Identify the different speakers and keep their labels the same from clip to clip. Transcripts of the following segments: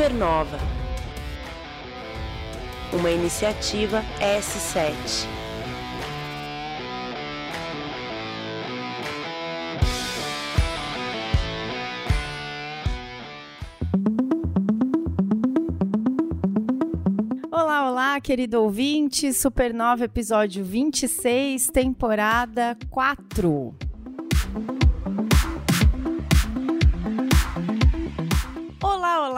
Speaker 1: Supernova, uma iniciativa S7.
Speaker 2: Olá, olá, querido ouvinte, Supernova episódio 26, temporada 4.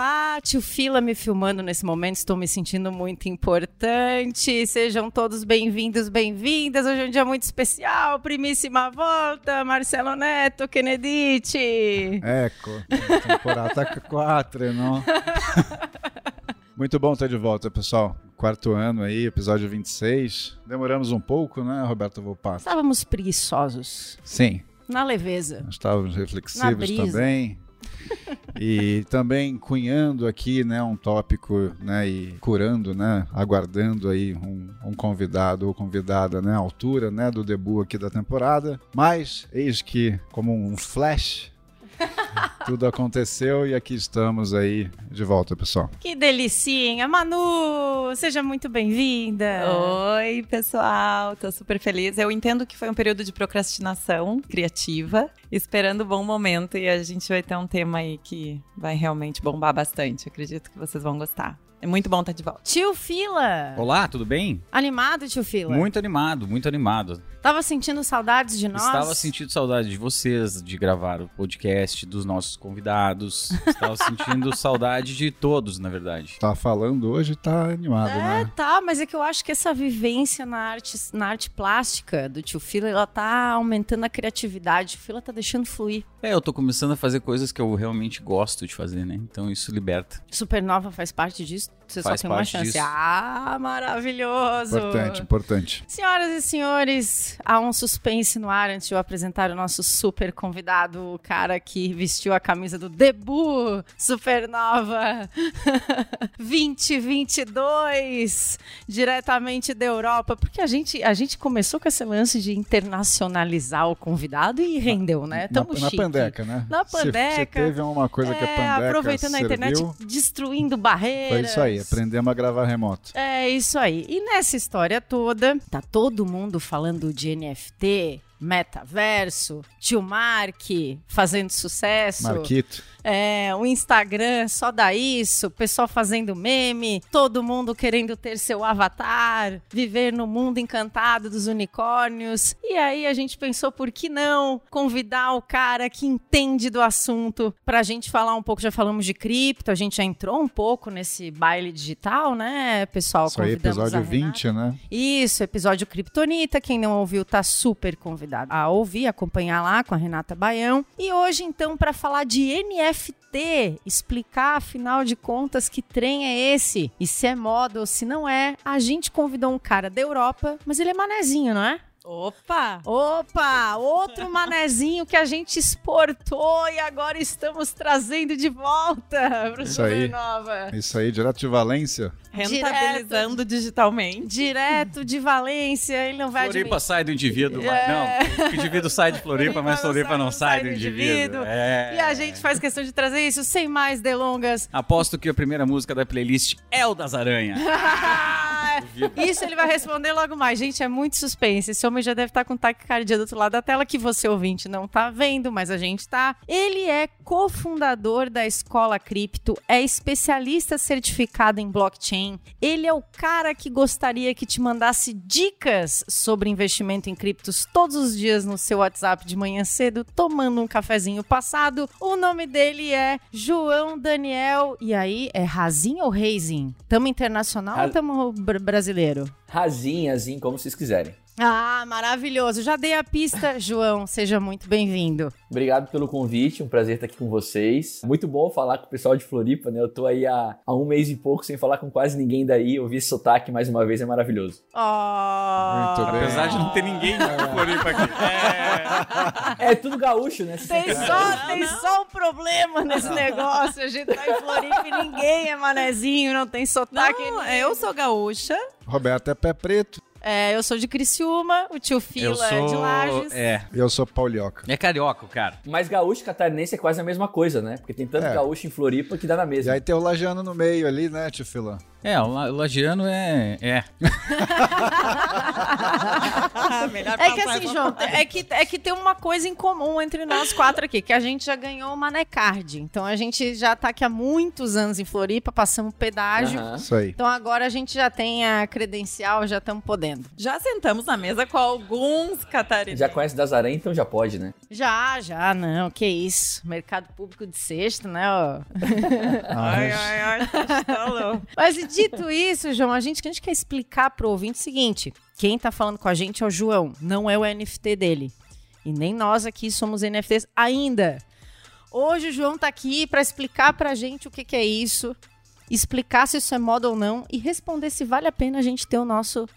Speaker 2: Olá, tio Fila me filmando nesse momento, estou me sentindo muito importante. Sejam todos bem-vindos, bem-vindas. Hoje é um dia muito especial, primíssima volta, Marcelo Neto, Kennedite.
Speaker 3: Ecco, temporada 4, não? Muito bom estar de volta, pessoal. Quarto ano aí, episódio 26. Demoramos um pouco, né, Roberto Volpato?
Speaker 2: Estávamos preguiçosos,
Speaker 3: Sim,
Speaker 2: na leveza.
Speaker 3: nós estávamos reflexivos também. E também cunhando aqui, né, um tópico, né, e curando, né, aguardando aí um, um convidado ou convidada, né, à altura, né, do debut aqui da temporada. Mas, eis que, como um flash, tudo aconteceu e aqui estamos aí de volta, pessoal.
Speaker 2: Que delicinha! Manu, seja muito bem-vinda.
Speaker 4: Oi, pessoal, tô super feliz. Eu entendo que foi um período de procrastinação criativa, esperando o bom momento e a gente vai ter um tema aí que vai realmente bombar bastante. Acredito que vocês vão gostar. É muito bom estar de volta.
Speaker 2: Tio Fila.
Speaker 5: Olá, tudo bem?
Speaker 2: Animado, tio Fila?
Speaker 5: Muito animado, muito animado.
Speaker 2: Tava sentindo saudades de nós?
Speaker 5: Estava sentindo saudade de vocês, de gravar o podcast, dos nossos convidados. Estava sentindo saudade de todos, na verdade.
Speaker 3: Tá falando hoje, tá animado,
Speaker 2: É,
Speaker 3: né?
Speaker 2: tá, mas é que eu acho que essa vivência na arte, na arte plástica do tio Fila, ela tá aumentando a criatividade. O Fila tá deixando fluir.
Speaker 5: É, eu tô começando a fazer coisas que eu realmente gosto de fazer, né? Então isso liberta.
Speaker 2: Supernova faz parte disso? Você
Speaker 5: Faz
Speaker 2: só tem uma chance.
Speaker 5: disso.
Speaker 2: Ah, maravilhoso!
Speaker 3: Importante, importante.
Speaker 2: Senhoras e senhores, há um suspense no ar antes de eu apresentar o nosso super convidado, o cara que vestiu a camisa do debut Supernova 2022, diretamente da Europa, porque a gente, a gente começou com esse lance de internacionalizar o convidado e rendeu, né?
Speaker 3: Na,
Speaker 2: Tamo
Speaker 3: na
Speaker 2: chique.
Speaker 3: pandeca, né?
Speaker 2: Na pandeca.
Speaker 3: teve uma coisa que a
Speaker 2: É,
Speaker 3: pandeca
Speaker 2: aproveitando a internet,
Speaker 3: serviu,
Speaker 2: destruindo barreiras.
Speaker 3: Foi isso aí, aprendemos a gravar remoto.
Speaker 2: É isso aí. E nessa história toda, tá todo mundo falando de NFT, metaverso, tio Mark fazendo sucesso.
Speaker 3: Marquito.
Speaker 2: É, o Instagram só dá isso, o pessoal fazendo meme, todo mundo querendo ter seu avatar, viver no mundo encantado dos unicórnios. E aí a gente pensou, por que não convidar o cara que entende do assunto pra gente falar um pouco? Já falamos de cripto, a gente já entrou um pouco nesse baile digital, né, pessoal?
Speaker 3: Isso aí,
Speaker 2: a
Speaker 3: episódio
Speaker 2: Renata.
Speaker 3: 20, né?
Speaker 2: Isso, episódio Kryptonita. Quem não ouviu tá super convidado a ouvir, acompanhar lá com a Renata Baião. E hoje, então, para falar de NFT, explicar, afinal de contas, que trem é esse e se é moda ou se não é, a gente convidou um cara da Europa, mas ele é manezinho, não é?
Speaker 4: Opa!
Speaker 2: Opa, outro manezinho que a gente exportou e agora estamos trazendo de volta para
Speaker 3: Isso aí.
Speaker 2: Supernova.
Speaker 3: Isso aí, direto de Valência.
Speaker 4: Rentabilizando digitalmente.
Speaker 2: Direto de Valência, ele não vai
Speaker 5: Floripa
Speaker 2: admitir.
Speaker 5: sai do indivíduo. mas-
Speaker 2: É.
Speaker 5: Não, o indivíduo sai de Floripa, mas Floripa não sai do indivíduo. É.
Speaker 2: E a gente faz questão de trazer isso sem mais delongas.
Speaker 5: Aposto que a primeira música da playlist é o das Aranha.
Speaker 2: Isso ele vai responder logo mais. Gente, é muito suspense. Esse homem já deve estar com taquicardia do outro lado da tela, que você, ouvinte, não tá vendo, mas a gente tá. Ele é cofundador da Escola Cripto, é especialista certificado em blockchain. Ele é o cara que gostaria que te mandasse dicas sobre investimento em criptos todos os dias no seu WhatsApp de manhã cedo, tomando um cafezinho passado. O nome dele é João Daniel. E aí, é Razin ou Reizin? Tamo internacional ou tamo br- brasileiro?
Speaker 6: Rasinha, assim, como vocês quiserem.
Speaker 2: Ah, maravilhoso. Já dei a pista, João. Seja muito bem-vindo.
Speaker 6: Obrigado pelo convite, um prazer estar aqui com vocês. Muito bom falar com o pessoal de Floripa, né? Eu tô aí há, há um mês e pouco sem falar com quase ninguém daí. Ouvir esse sotaque mais uma vez é maravilhoso.
Speaker 2: Oh.
Speaker 3: Muito bem.
Speaker 5: Apesar de não ter ninguém de Floripa aqui.
Speaker 6: É tudo gaúcho, né?
Speaker 2: Tem só, tem só um problema nesse negócio. A gente tá em Floripa e ninguém é manezinho, não tem sotaque.
Speaker 4: Não, eu sou gaúcha.
Speaker 3: Roberto é pé preto.
Speaker 2: É, eu sou de Criciúma, o tio
Speaker 5: Eu
Speaker 2: Fila
Speaker 5: sou.
Speaker 2: é de Lages.
Speaker 5: É.
Speaker 3: Eu sou paulioca.
Speaker 5: É carioca, cara.
Speaker 6: Mas gaúcho e catarinense é quase a mesma coisa, né? Porque tem tanto
Speaker 3: É.
Speaker 6: gaúcho em Floripa que dá na
Speaker 3: E
Speaker 6: mesma.
Speaker 3: aí tem o Lajano no meio ali, né, tio Filan?
Speaker 5: É, o la- o lagiano é. É.
Speaker 4: Melhor
Speaker 2: É que assim, João, é que, é que tem uma coisa em comum entre nós quatro aqui, que a gente já ganhou uma Necard. Então a gente já tá aqui há muitos anos em Floripa, passamos pedágio.
Speaker 6: Aham.
Speaker 3: Isso aí.
Speaker 2: Então agora a gente já tem a credencial, já estamos podendo.
Speaker 4: Já sentamos na mesa com alguns catarinenses.
Speaker 6: Já conhece das aranhas, então já pode, né?
Speaker 2: Já, já, não, que isso. Mercado público de sexta, né? ó.
Speaker 4: Ai, ai, ai, tá louco.
Speaker 2: Mas dito isso, João, a gente, a gente quer explicar pro ouvinte o seguinte: quem tá falando com a gente é o João, não é o NFT dele. E nem nós aqui somos NFTs ainda. Hoje o João tá aqui para explicar pra gente o que, que é isso, explicar se isso é moda ou não e responder se vale a pena a gente ter o nosso.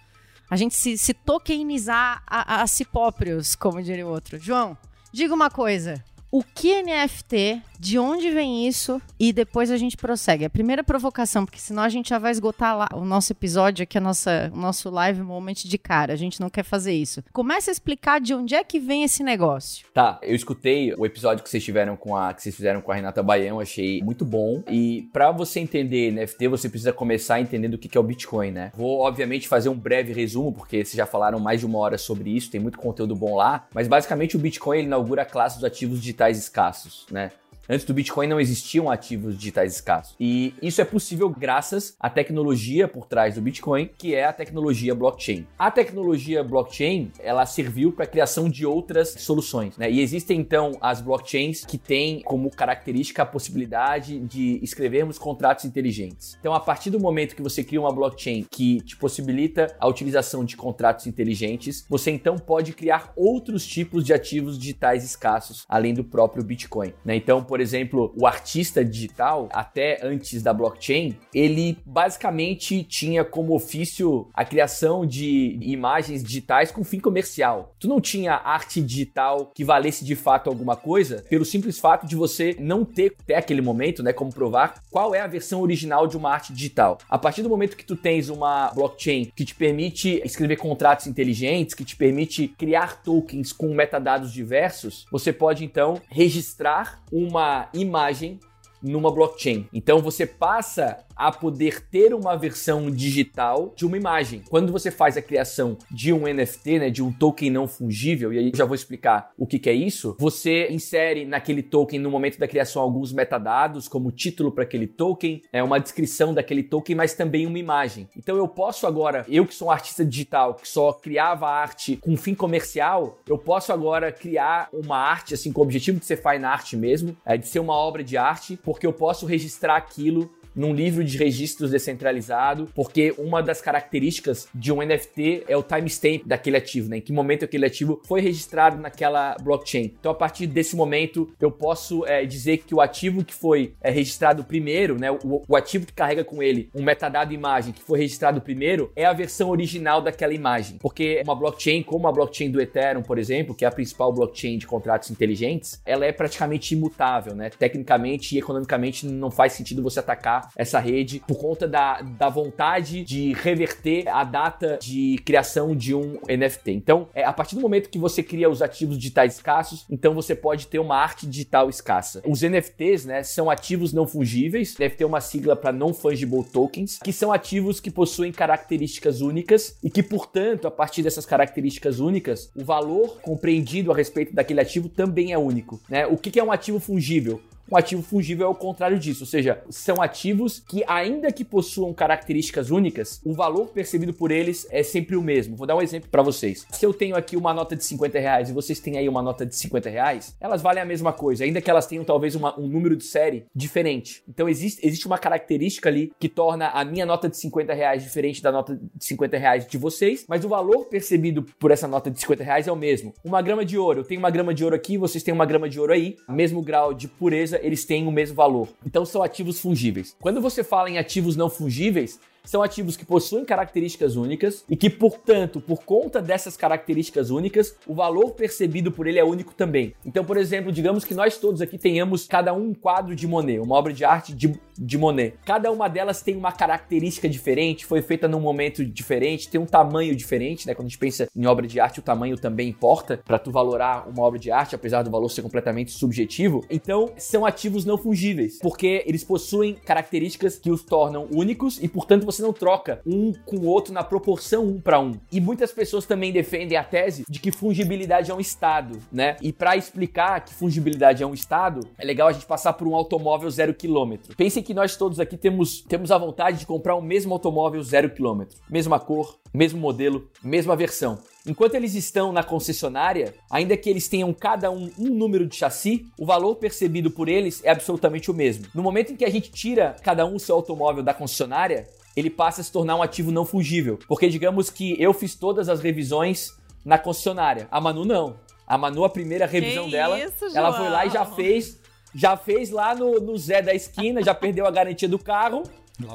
Speaker 2: A gente se, se tokenizar a, a si próprios, como diria o outro. João, diga uma coisa. O que é NFT? De onde vem isso? E depois a gente prossegue. A primeira provocação, porque senão a gente já vai esgotar lá o nosso episódio aqui, a nossa, o nosso live moment de cara. A gente não quer fazer isso. Começa a explicar de onde é que vem esse negócio.
Speaker 6: Tá, eu escutei o episódio que vocês tiveram com a que vocês fizeram com a Renata Baião, achei muito bom. E pra você entender NFT, você precisa começar entendendo o que é o Bitcoin, né? Vou obviamente fazer um breve resumo, porque vocês já falaram mais de uma hora sobre isso, tem muito conteúdo bom lá, mas basicamente o Bitcoin ele inaugura a classe dos ativos digitais escassos, né? Antes do Bitcoin não existiam ativos digitais escassos. E isso é possível graças à tecnologia por trás do Bitcoin, que é a tecnologia blockchain. A tecnologia blockchain, ela serviu para a criação de outras soluções, né? E existem então as blockchains que têm como característica a possibilidade de escrevermos contratos inteligentes. Então, a partir do momento que você cria uma blockchain que te possibilita a utilização de contratos inteligentes, você então pode criar outros tipos de ativos digitais escassos além do próprio Bitcoin, né? Então, por exemplo, o artista digital, até antes da blockchain, ele basicamente tinha como ofício a criação de imagens digitais com fim comercial. Tu não tinha arte digital que valesse de fato alguma coisa, pelo simples fato de você não ter até aquele momento, né, como provar qual é a versão original de uma arte digital. A partir do momento que tu tens uma blockchain que te permite escrever contratos inteligentes, que te permite criar tokens com metadados diversos, você pode então registrar uma imagem numa blockchain. Então você passa a poder ter uma versão digital de uma imagem. Quando você faz a criação de um NFT, né, de um token não fungível, e aí já vou explicar o que, que é isso, você insere naquele token no momento da criação alguns metadados, como título para aquele token, é uma descrição daquele token, mas também uma imagem. Então eu posso agora, eu que sou um artista digital, que só criava arte com fim comercial, eu posso agora criar uma arte assim com o objetivo de ser fine art mesmo, é, de ser uma obra de arte, porque eu posso registrar aquilo num livro de registros descentralizado, porque uma das características de um NFT é o timestamp daquele ativo, né? Em que momento aquele ativo foi registrado naquela blockchain. Então, a partir desse momento, eu posso é, dizer que o ativo que foi é, registrado primeiro, né? O, o ativo que carrega com ele um metadado imagem que foi registrado primeiro é a versão original daquela imagem. Porque uma blockchain, como a blockchain do Ethereum, por exemplo, que é a principal blockchain de contratos inteligentes, ela é praticamente imutável, né? Tecnicamente e economicamente não faz sentido você atacar essa rede por conta da, da vontade de reverter a data de criação de um NFT. Então, é, a partir do momento que você cria os ativos digitais escassos, então você pode ter uma arte digital escassa. Os NFTs, né, são ativos não fungíveis, deve ter uma sigla para non fungible tokens, que são ativos que possuem características únicas e que, portanto, a partir dessas características únicas, o valor compreendido a respeito daquele ativo também é único. Né? O que é um ativo fungível? Um ativo fungível é o contrário disso, ou seja, são ativos que, ainda que possuam características únicas, o valor percebido por eles é sempre o mesmo. Vou dar um exemplo para vocês. Se eu tenho aqui uma nota de 50 reais e vocês têm aí uma nota de 50 reais, elas valem a mesma coisa, ainda que elas tenham talvez uma- um número de série diferente. Então existe, existe uma característica ali que torna a minha nota de 50 reais diferente da nota de 50 reais de vocês, mas o valor percebido por essa nota de 50 reais é o mesmo. Uma grama de ouro, eu tenho uma grama de ouro aqui, vocês têm uma grama de ouro aí, mesmo grau de pureza, eles têm o mesmo valor. Então são ativos fungíveis. Quando você fala em ativos não fungíveis, são ativos que possuem características únicas e que, portanto, por conta dessas características únicas, o valor percebido por ele é único também. Então, por exemplo, digamos que nós todos aqui tenhamos cada um um quadro de Monet, uma obra de arte de de Monet. Cada uma delas tem uma característica diferente, foi feita num momento diferente, tem um tamanho diferente, né? Quando a gente pensa em obra de arte, o tamanho também importa para tu valorar uma obra de arte, apesar do valor ser completamente subjetivo. Então, são ativos não fungíveis, porque eles possuem características que os tornam únicos e, portanto, você não troca um com o outro na proporção um para um. E muitas pessoas também defendem a tese de que fungibilidade é um estado, né? E para explicar que fungibilidade é um estado, é legal a gente passar por um automóvel zero quilômetro. Pensem que nós todos aqui temos, temos a vontade de comprar o mesmo automóvel zero quilômetro. Mesma cor, mesmo modelo, mesma versão. Enquanto eles estão na concessionária, ainda que eles tenham cada um um número de chassi, o valor percebido por eles é absolutamente o mesmo. No momento em que a gente tira cada um o seu automóvel da concessionária, ele passa a se tornar um ativo não fungível. Porque digamos que eu fiz todas as revisões na concessionária. A Manu não. A Manu, a primeira revisão
Speaker 4: Que
Speaker 6: dela,
Speaker 4: isso,
Speaker 6: ela foi lá e já fez. Já fez lá no, no Zé da esquina, já perdeu a garantia do carro.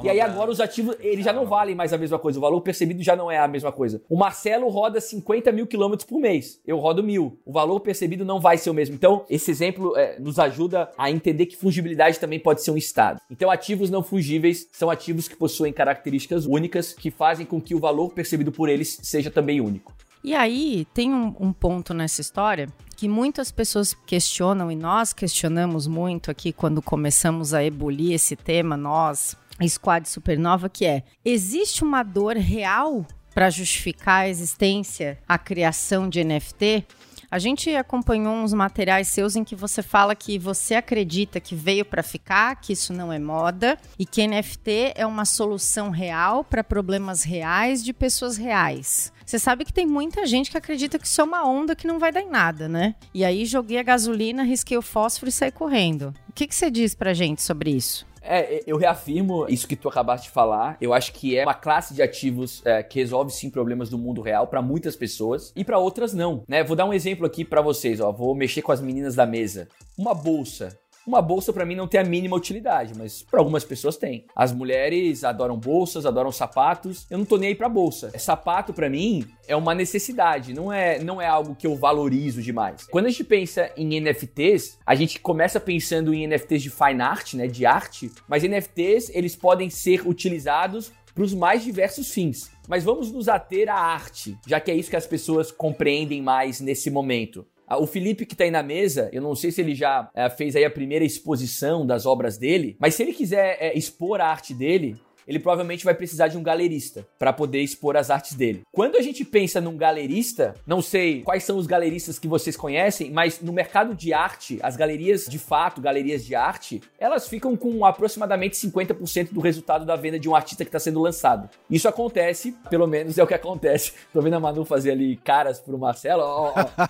Speaker 6: E aí agora os ativos, eles já não valem mais a mesma coisa. O valor percebido já não é a mesma coisa. O Marcelo roda 50 mil quilômetros por mês. Eu rodo mil. O valor percebido não vai ser o mesmo. Então, esse exemplo é, nos ajuda a entender que fungibilidade também pode ser um estado. Então, ativos não fungíveis são ativos que possuem características únicas que fazem com que o valor percebido por eles seja também único.
Speaker 2: E aí, tem um, um ponto nessa história que muitas pessoas questionam, e nós questionamos muito aqui quando começamos a ebulir esse tema, nós, Squad Supernova, que é: existe uma dor real para justificar a existência, a criação de NFT? A gente acompanhou uns materiais seus em que você fala que você acredita que veio para ficar, que isso não é moda e que NFT é uma solução real para problemas reais de pessoas reais. Você sabe que tem muita gente que acredita que isso é uma onda que não vai dar em nada, né? E aí joguei a gasolina, risquei o fósforo e saí correndo. O que, que você diz pra gente sobre isso?
Speaker 6: É, eu reafirmo isso que tu acabaste de falar. Eu acho que é uma classe de ativos é, que resolve sim problemas do mundo real para muitas pessoas e para outras não, né? Vou dar um exemplo aqui para vocês, ó. Vou mexer com as meninas da mesa. Uma bolsa. Uma bolsa para mim não tem a mínima utilidade, mas para algumas pessoas tem. As mulheres adoram bolsas, adoram sapatos. Eu não tô nem aí para bolsa. Sapato para mim é uma necessidade, não é, não é algo que eu valorizo demais. Quando a gente pensa em NFTs, a gente começa pensando em NFTs de fine art, né, de arte, mas NFTs eles podem ser utilizados para os mais diversos fins. Mas vamos nos ater à arte, já que é isso que as pessoas compreendem mais nesse momento. Ah, O Felipe que tá aí na mesa, eu não sei se ele já eh, fez aí a primeira exposição das obras dele, mas se ele quiser eh, expor a arte dele, ele provavelmente vai precisar de um galerista para poder expor as artes dele. Quando a gente pensa num galerista, não sei quais são os galeristas que vocês conhecem, mas no mercado de arte, as galerias de fato, galerias de arte, elas ficam com aproximadamente 50% do resultado da venda de um artista que está sendo lançado. Isso acontece, pelo menos é o que acontece. Tô vendo a Manu fazer ali caras pro Marcelo.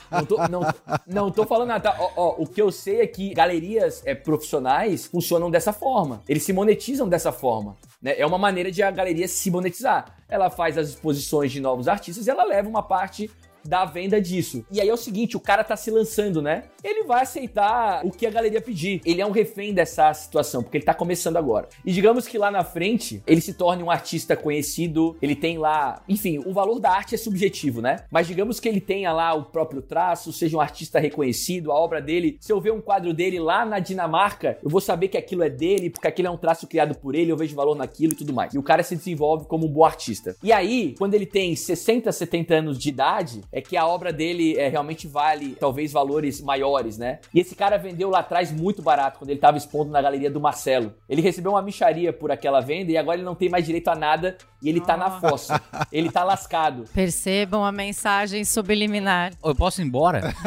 Speaker 6: Não, tô, não, não tô falando nada. tá? O que eu sei é que galerias é, profissionais funcionam dessa forma. Eles se monetizam dessa forma. Né? É uma maneira de a galeria se monetizar. Ela faz as exposições de novos artistas e ela leva uma parte da venda disso. E aí é o seguinte, o cara tá se lançando, né? Ele vai aceitar o que a galeria pedir. Ele é um refém dessa situação, porque ele tá começando agora. E digamos que lá na frente, ele se torne um artista conhecido, ele tem lá, enfim, o valor da arte é subjetivo, né? Mas digamos que ele tenha lá o próprio traço, seja um artista reconhecido, a obra dele, se eu ver um quadro dele lá na Dinamarca, eu vou saber que aquilo é dele, porque aquilo é um traço criado por ele, eu vejo valor naquilo e tudo mais. E o cara se desenvolve como um bom artista. E aí, quando ele tem 60, 70 anos de idade, é que a obra dele é, realmente vale talvez valores maiores, né? E esse cara vendeu lá atrás muito barato quando ele tava expondo na galeria do Marcelo. Ele recebeu uma micharia por aquela venda e agora ele não tem mais direito a nada e ele tá na fossa. Ele tá lascado.
Speaker 2: Percebam a mensagem subliminar.
Speaker 5: Eu posso ir embora?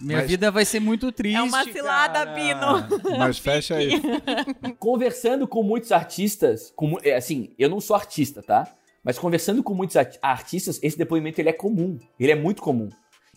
Speaker 5: Minha
Speaker 3: Mas-
Speaker 5: vida vai ser muito triste.
Speaker 4: É uma cilada,
Speaker 5: cara.
Speaker 4: Bino.
Speaker 3: Mas fecha aí.
Speaker 6: Conversando com muitos artistas, com, é, assim, eu não sou artista, tá? Mas conversando com muitos art- artistas, esse depoimento ele é comum. Ele é muito comum.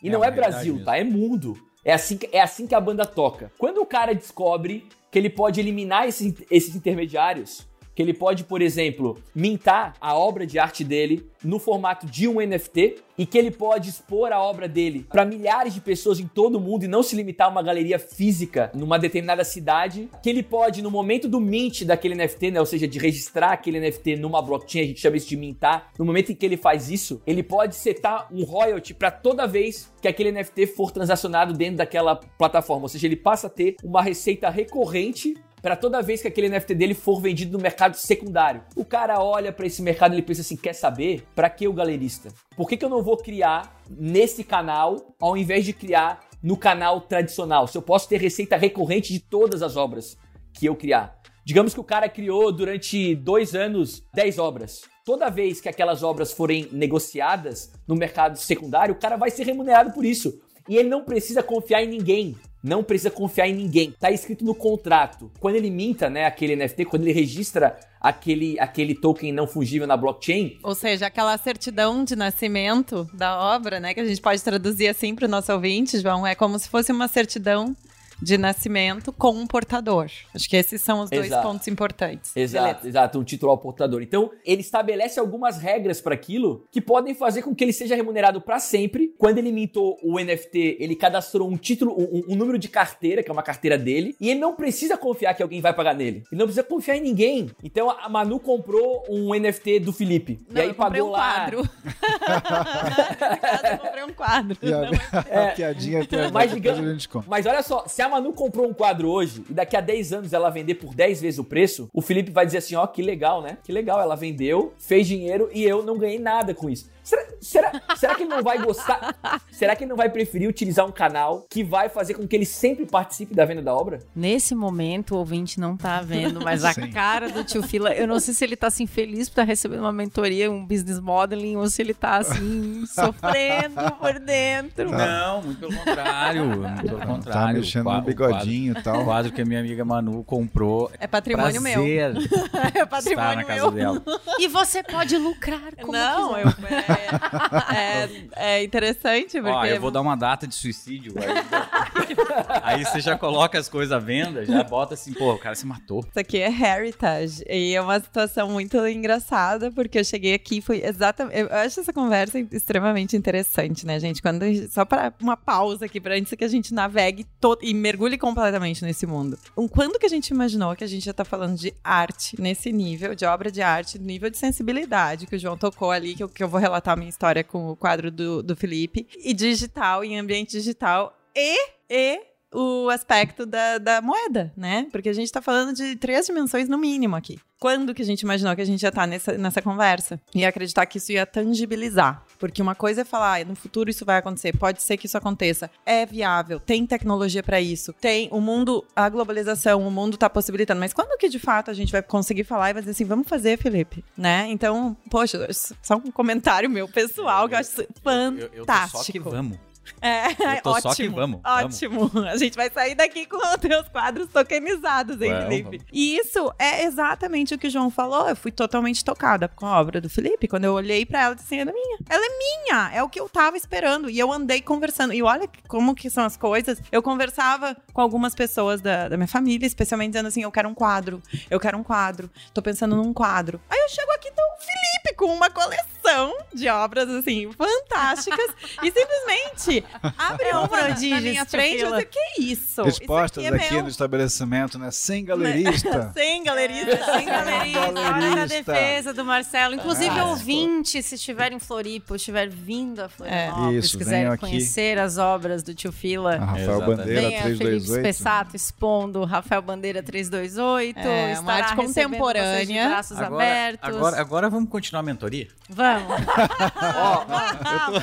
Speaker 6: E
Speaker 5: É
Speaker 6: não é
Speaker 5: realidade
Speaker 6: Brasil,
Speaker 5: mesmo.
Speaker 6: tá? É mundo. É assim, que, é assim que a banda toca. Quando o cara descobre que ele pode eliminar esses, esses intermediários, que ele pode, por exemplo, mintar a obra de arte dele no formato de um NFT e que ele pode expor a obra dele para milhares de pessoas em todo o mundo e não se limitar a uma galeria física numa determinada cidade, que ele pode no momento do mint daquele NFT, né, ou seja, de registrar aquele NFT numa blockchain, a gente chama isso de mintar, no momento em que ele faz isso, ele pode setar um royalty para toda vez que aquele NFT for transacionado dentro daquela plataforma, ou seja, ele passa a ter uma receita recorrente para toda vez que aquele NFT dele for vendido no mercado secundário. O cara olha para esse mercado e pensa assim: quer saber? Para que o galerista? Por que, que eu não vou criar nesse canal ao invés de criar no canal tradicional? Se eu posso ter receita recorrente de todas as obras que eu criar. Digamos que o cara criou durante dois anos 10 obras. Toda vez que aquelas obras forem negociadas no mercado secundário, o cara vai ser remunerado por isso. E ele não precisa confiar em ninguém não precisa confiar em ninguém. Tá escrito no contrato. Quando ele minta, né, aquele NFT, quando ele registra aquele, aquele token não fungível na blockchain.
Speaker 4: Ou seja, aquela certidão de nascimento da obra, né, que a gente pode traduzir assim para o nosso ouvinte, João, é como se fosse uma certidão de nascimento com um portador. Acho que esses são os dois
Speaker 6: Exato.
Speaker 4: pontos importantes.
Speaker 6: Exato,
Speaker 4: Beleza.
Speaker 6: exato, um título ao portador. Então, ele estabelece algumas regras para aquilo que podem fazer com que ele seja remunerado para sempre. Quando ele mintou o NFT, ele cadastrou um título, um, um número de carteira, que é uma carteira dele, e ele não precisa confiar que alguém vai pagar nele. Ele não precisa confiar em ninguém. Então, a Manu comprou um NFT do Felipe.
Speaker 4: Não,
Speaker 6: e aí pagou
Speaker 4: um
Speaker 6: lá.
Speaker 4: quadro. Eu comprei um quadro.
Speaker 3: E a,
Speaker 4: Não,
Speaker 3: a piadinha tem
Speaker 6: Mas
Speaker 3: depois
Speaker 6: digamos-
Speaker 3: a.
Speaker 6: Mas olha só, se a Manu comprou um quadro hoje e daqui a 10 anos ela vender por 10 vezes o preço, o Felipe vai dizer assim: ó, que legal, né? Que legal, ela vendeu, fez dinheiro e eu não ganhei nada com isso. Será, será, será que ele não vai gostar? Será que ele não vai preferir utilizar um canal que vai fazer com que ele sempre participe da venda da obra?
Speaker 2: Nesse momento, o ouvinte não tá vendo, mas a
Speaker 3: Sim.
Speaker 2: cara do tio Fila, eu não sei se ele tá assim feliz por estar recebendo uma mentoria, um business modeling, ou se ele tá assim, sofrendo por dentro.
Speaker 5: Não, muito pelo contrário. Muito pelo contrário.
Speaker 3: Tá mexendo No bigodinho e
Speaker 5: O
Speaker 3: tal.
Speaker 5: quadro, o quadro que a minha amiga Manu comprou.
Speaker 4: É patrimônio meu.
Speaker 5: Prazer
Speaker 4: É
Speaker 5: estar na
Speaker 4: patrimônio
Speaker 5: casa
Speaker 4: meu.
Speaker 5: dela.
Speaker 2: E você pode lucrar como
Speaker 4: Não, eu, é, é, é interessante, porque...
Speaker 5: Ó, eu vou dar uma data de suicídio. Aí, aí você já coloca as coisas à venda, já bota assim, pô, o cara se matou.
Speaker 4: Isso aqui é Heritage. E é uma situação muito engraçada, porque eu cheguei aqui, foi exatamente. Eu acho essa conversa extremamente interessante, né, gente? Quando, só para uma pausa aqui, para antes que a gente navegue todo, e mergulhe completamente nesse mundo. Quando que a gente imaginou que a gente já tá falando de arte nesse nível, de obra de arte, nível de sensibilidade que o João tocou ali, que eu, que eu vou relatar a minha história com o quadro do, do Felipe, e digital, em ambiente digital, e, e o aspecto da, da moeda, né? Porque a gente tá falando de três dimensões no mínimo aqui. Quando que a gente imaginou que a gente já tá nessa, nessa conversa? E acreditar que isso ia tangibilizar. Porque uma coisa é falar, ah, no futuro isso vai acontecer, pode ser que isso aconteça. É viável, tem tecnologia para isso, tem o mundo, a globalização, o mundo tá possibilitando. Mas quando que de fato a gente vai conseguir falar e vai dizer assim, vamos fazer, Felipe? Né? Então, poxa, só um comentário meu pessoal que eu acho fantástico.
Speaker 5: Eu, eu tô só que vamos.
Speaker 4: É, ótimo.
Speaker 5: só que vamos, vamos.
Speaker 4: Ótimo. A gente vai sair daqui com os teus quadros tokenizados, hein,
Speaker 5: Vamos,
Speaker 4: Felipe?
Speaker 5: vamos.
Speaker 4: E isso é exatamente o que o João falou. Eu fui totalmente tocada com a obra do Felipe. Quando eu olhei pra ela, disse assim, ela é minha. Ela é minha. É o que eu tava esperando. E eu andei conversando. E olha como que são as coisas. Eu conversava com algumas pessoas da, da minha família, especialmente dizendo assim, eu quero um quadro. Eu quero um quadro. Tô pensando num quadro. Aí eu chego aqui, tá o Felipe com uma coleção de obras, assim, fantásticas. e simplesmente abre
Speaker 2: É um
Speaker 4: uma na- na
Speaker 2: prodígio, esse
Speaker 4: frente. Disse, que isso?
Speaker 3: Expostas
Speaker 4: isso aqui,
Speaker 3: aqui
Speaker 4: é
Speaker 3: no
Speaker 4: meu.
Speaker 3: estabelecimento, né? Sem galerista.
Speaker 4: Sem galerista.
Speaker 2: Sem galerista, hora da
Speaker 3: Galerista.
Speaker 2: defesa do Marcelo. Inclusive,
Speaker 3: Ah,
Speaker 2: ouvinte, se estiver em Floripa ou estiver vindo a Florianópolis,
Speaker 3: É. Isso,
Speaker 2: quiser
Speaker 3: aqui.
Speaker 2: conhecer as obras do tio Fila,
Speaker 3: A Rafael
Speaker 5: Exatamente.
Speaker 3: Bandeira
Speaker 2: venha Felipe
Speaker 3: 328.
Speaker 2: Spessato expondo Rafael Bandeira 328.
Speaker 4: É, uma arte
Speaker 2: recebendo vocês de
Speaker 4: contemporânea.
Speaker 2: braços
Speaker 5: Agora,
Speaker 2: abertos.
Speaker 5: agora, agora vamos continuar a mentoria?
Speaker 2: Vamos.
Speaker 6: Ó,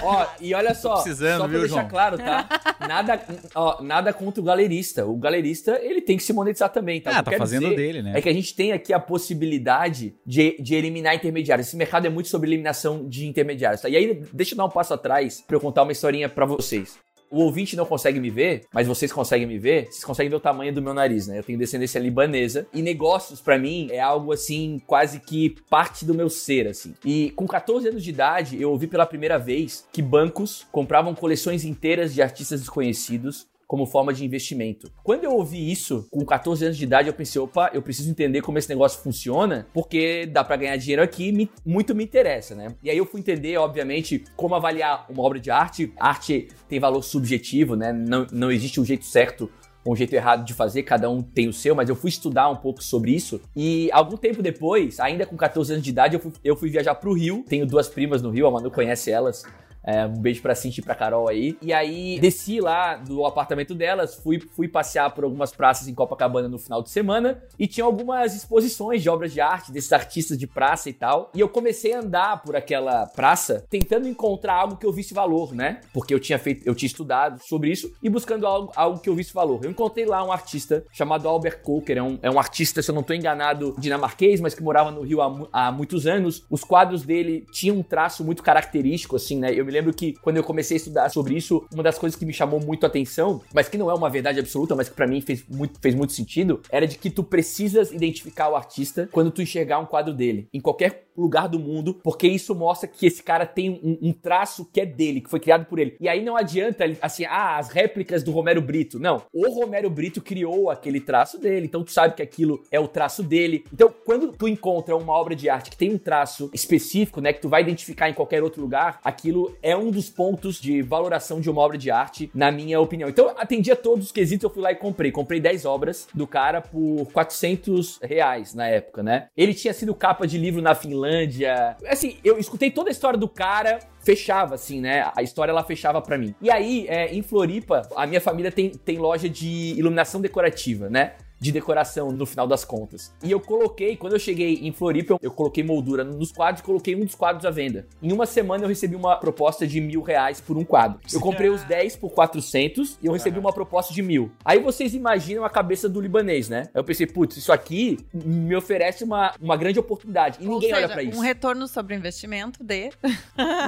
Speaker 6: ó, e olha só,
Speaker 5: precisando,
Speaker 6: só pra
Speaker 5: viu,
Speaker 6: deixar
Speaker 5: João?
Speaker 6: claro, tá? Nada, ó, nada contra o galerista. O galerista, ele tem que se monetizar também, tá?
Speaker 5: Ah, tá fazendo
Speaker 6: dizer
Speaker 5: dele, né?
Speaker 6: É que a gente tem aqui a possibilidade de, de eliminar intermediários. Esse mercado é muito sobre eliminação de intermediários, tá? E aí, deixa eu dar um passo atrás pra eu contar uma historinha pra vocês. O ouvinte não consegue me ver, mas vocês conseguem me ver. Vocês conseguem ver o tamanho do meu nariz, né? Eu tenho descendência libanesa. E negócios, pra mim, é algo assim, quase que parte do meu ser, assim. E com 14 anos de idade, eu ouvi pela primeira vez que bancos compravam coleções inteiras de artistas desconhecidos como forma de investimento. Quando eu ouvi isso, com 14 anos de idade, eu pensei, opa, eu preciso entender como esse negócio funciona, porque dá para ganhar dinheiro aqui, me, muito me interessa, né? E aí eu fui entender, obviamente, como avaliar uma obra de arte. arte tem valor subjetivo, né? Não, não existe um jeito certo um jeito errado de fazer, cada um tem o seu, mas eu fui estudar um pouco sobre isso. E algum tempo depois, ainda com 14 anos de idade, eu fui, eu fui viajar pro Rio. Tenho duas primas no Rio, a Manu conhece elas. É, um beijo pra Cinti e pra Carol aí. E aí, desci lá do apartamento delas, fui, fui passear por algumas praças em Copacabana no final de semana e tinha algumas exposições de obras de arte desses artistas de praça e tal. E eu comecei a andar por aquela praça tentando encontrar algo que eu visse valor, né? Porque eu tinha feito, eu tinha estudado sobre isso e buscando algo, algo que eu visse valor. Eu encontrei lá um artista chamado Albert Coker, é um, é um artista, se eu não tô enganado, dinamarquês, mas que morava no Rio há, há muitos anos. Os quadros dele tinham um traço muito característico, assim, né? Eu me lembro que quando eu comecei a estudar sobre isso, uma das coisas que me chamou muito a atenção, mas que não é uma verdade absoluta, mas que para mim fez muito, fez muito sentido, era de que tu precisas identificar o artista quando tu enxergar um quadro dele, em qualquer lugar do mundo, porque isso mostra que esse cara tem um, um traço que é dele, que foi criado por ele. E aí não adianta, assim, ah, as réplicas do Romero Brito. Não, o Romero Brito criou aquele traço dele, então tu sabe que aquilo é o traço dele. Então, quando tu encontra uma obra de arte que tem um traço específico, né, que tu vai identificar em qualquer outro lugar, aquilo é um dos pontos de valoração de uma obra de arte, na minha opinião. Então, atendi a todos os quesitos, eu fui lá e comprei. Comprei 10 obras do cara por 400 reais na época, né? Ele tinha sido capa de livro na Finlândia. Assim, eu escutei toda a história do cara, fechava, assim, né? A história ela fechava para mim. E aí, é, em Floripa, a minha família tem, tem loja de iluminação decorativa, né? De decoração no final das contas. E eu coloquei, quando eu cheguei em Floripa, eu coloquei moldura nos quadros e coloquei um dos quadros à venda. Em uma semana eu recebi uma proposta de mil reais por um quadro. Eu comprei os 10 por 400 e eu recebi uma proposta de mil. Aí vocês imaginam a cabeça do libanês, né? Eu pensei, putz, isso aqui me oferece uma, uma grande oportunidade. E
Speaker 4: Ou
Speaker 6: ninguém
Speaker 4: seja,
Speaker 6: olha pra isso.
Speaker 4: Um retorno sobre o investimento de.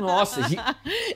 Speaker 6: Nossa, gi-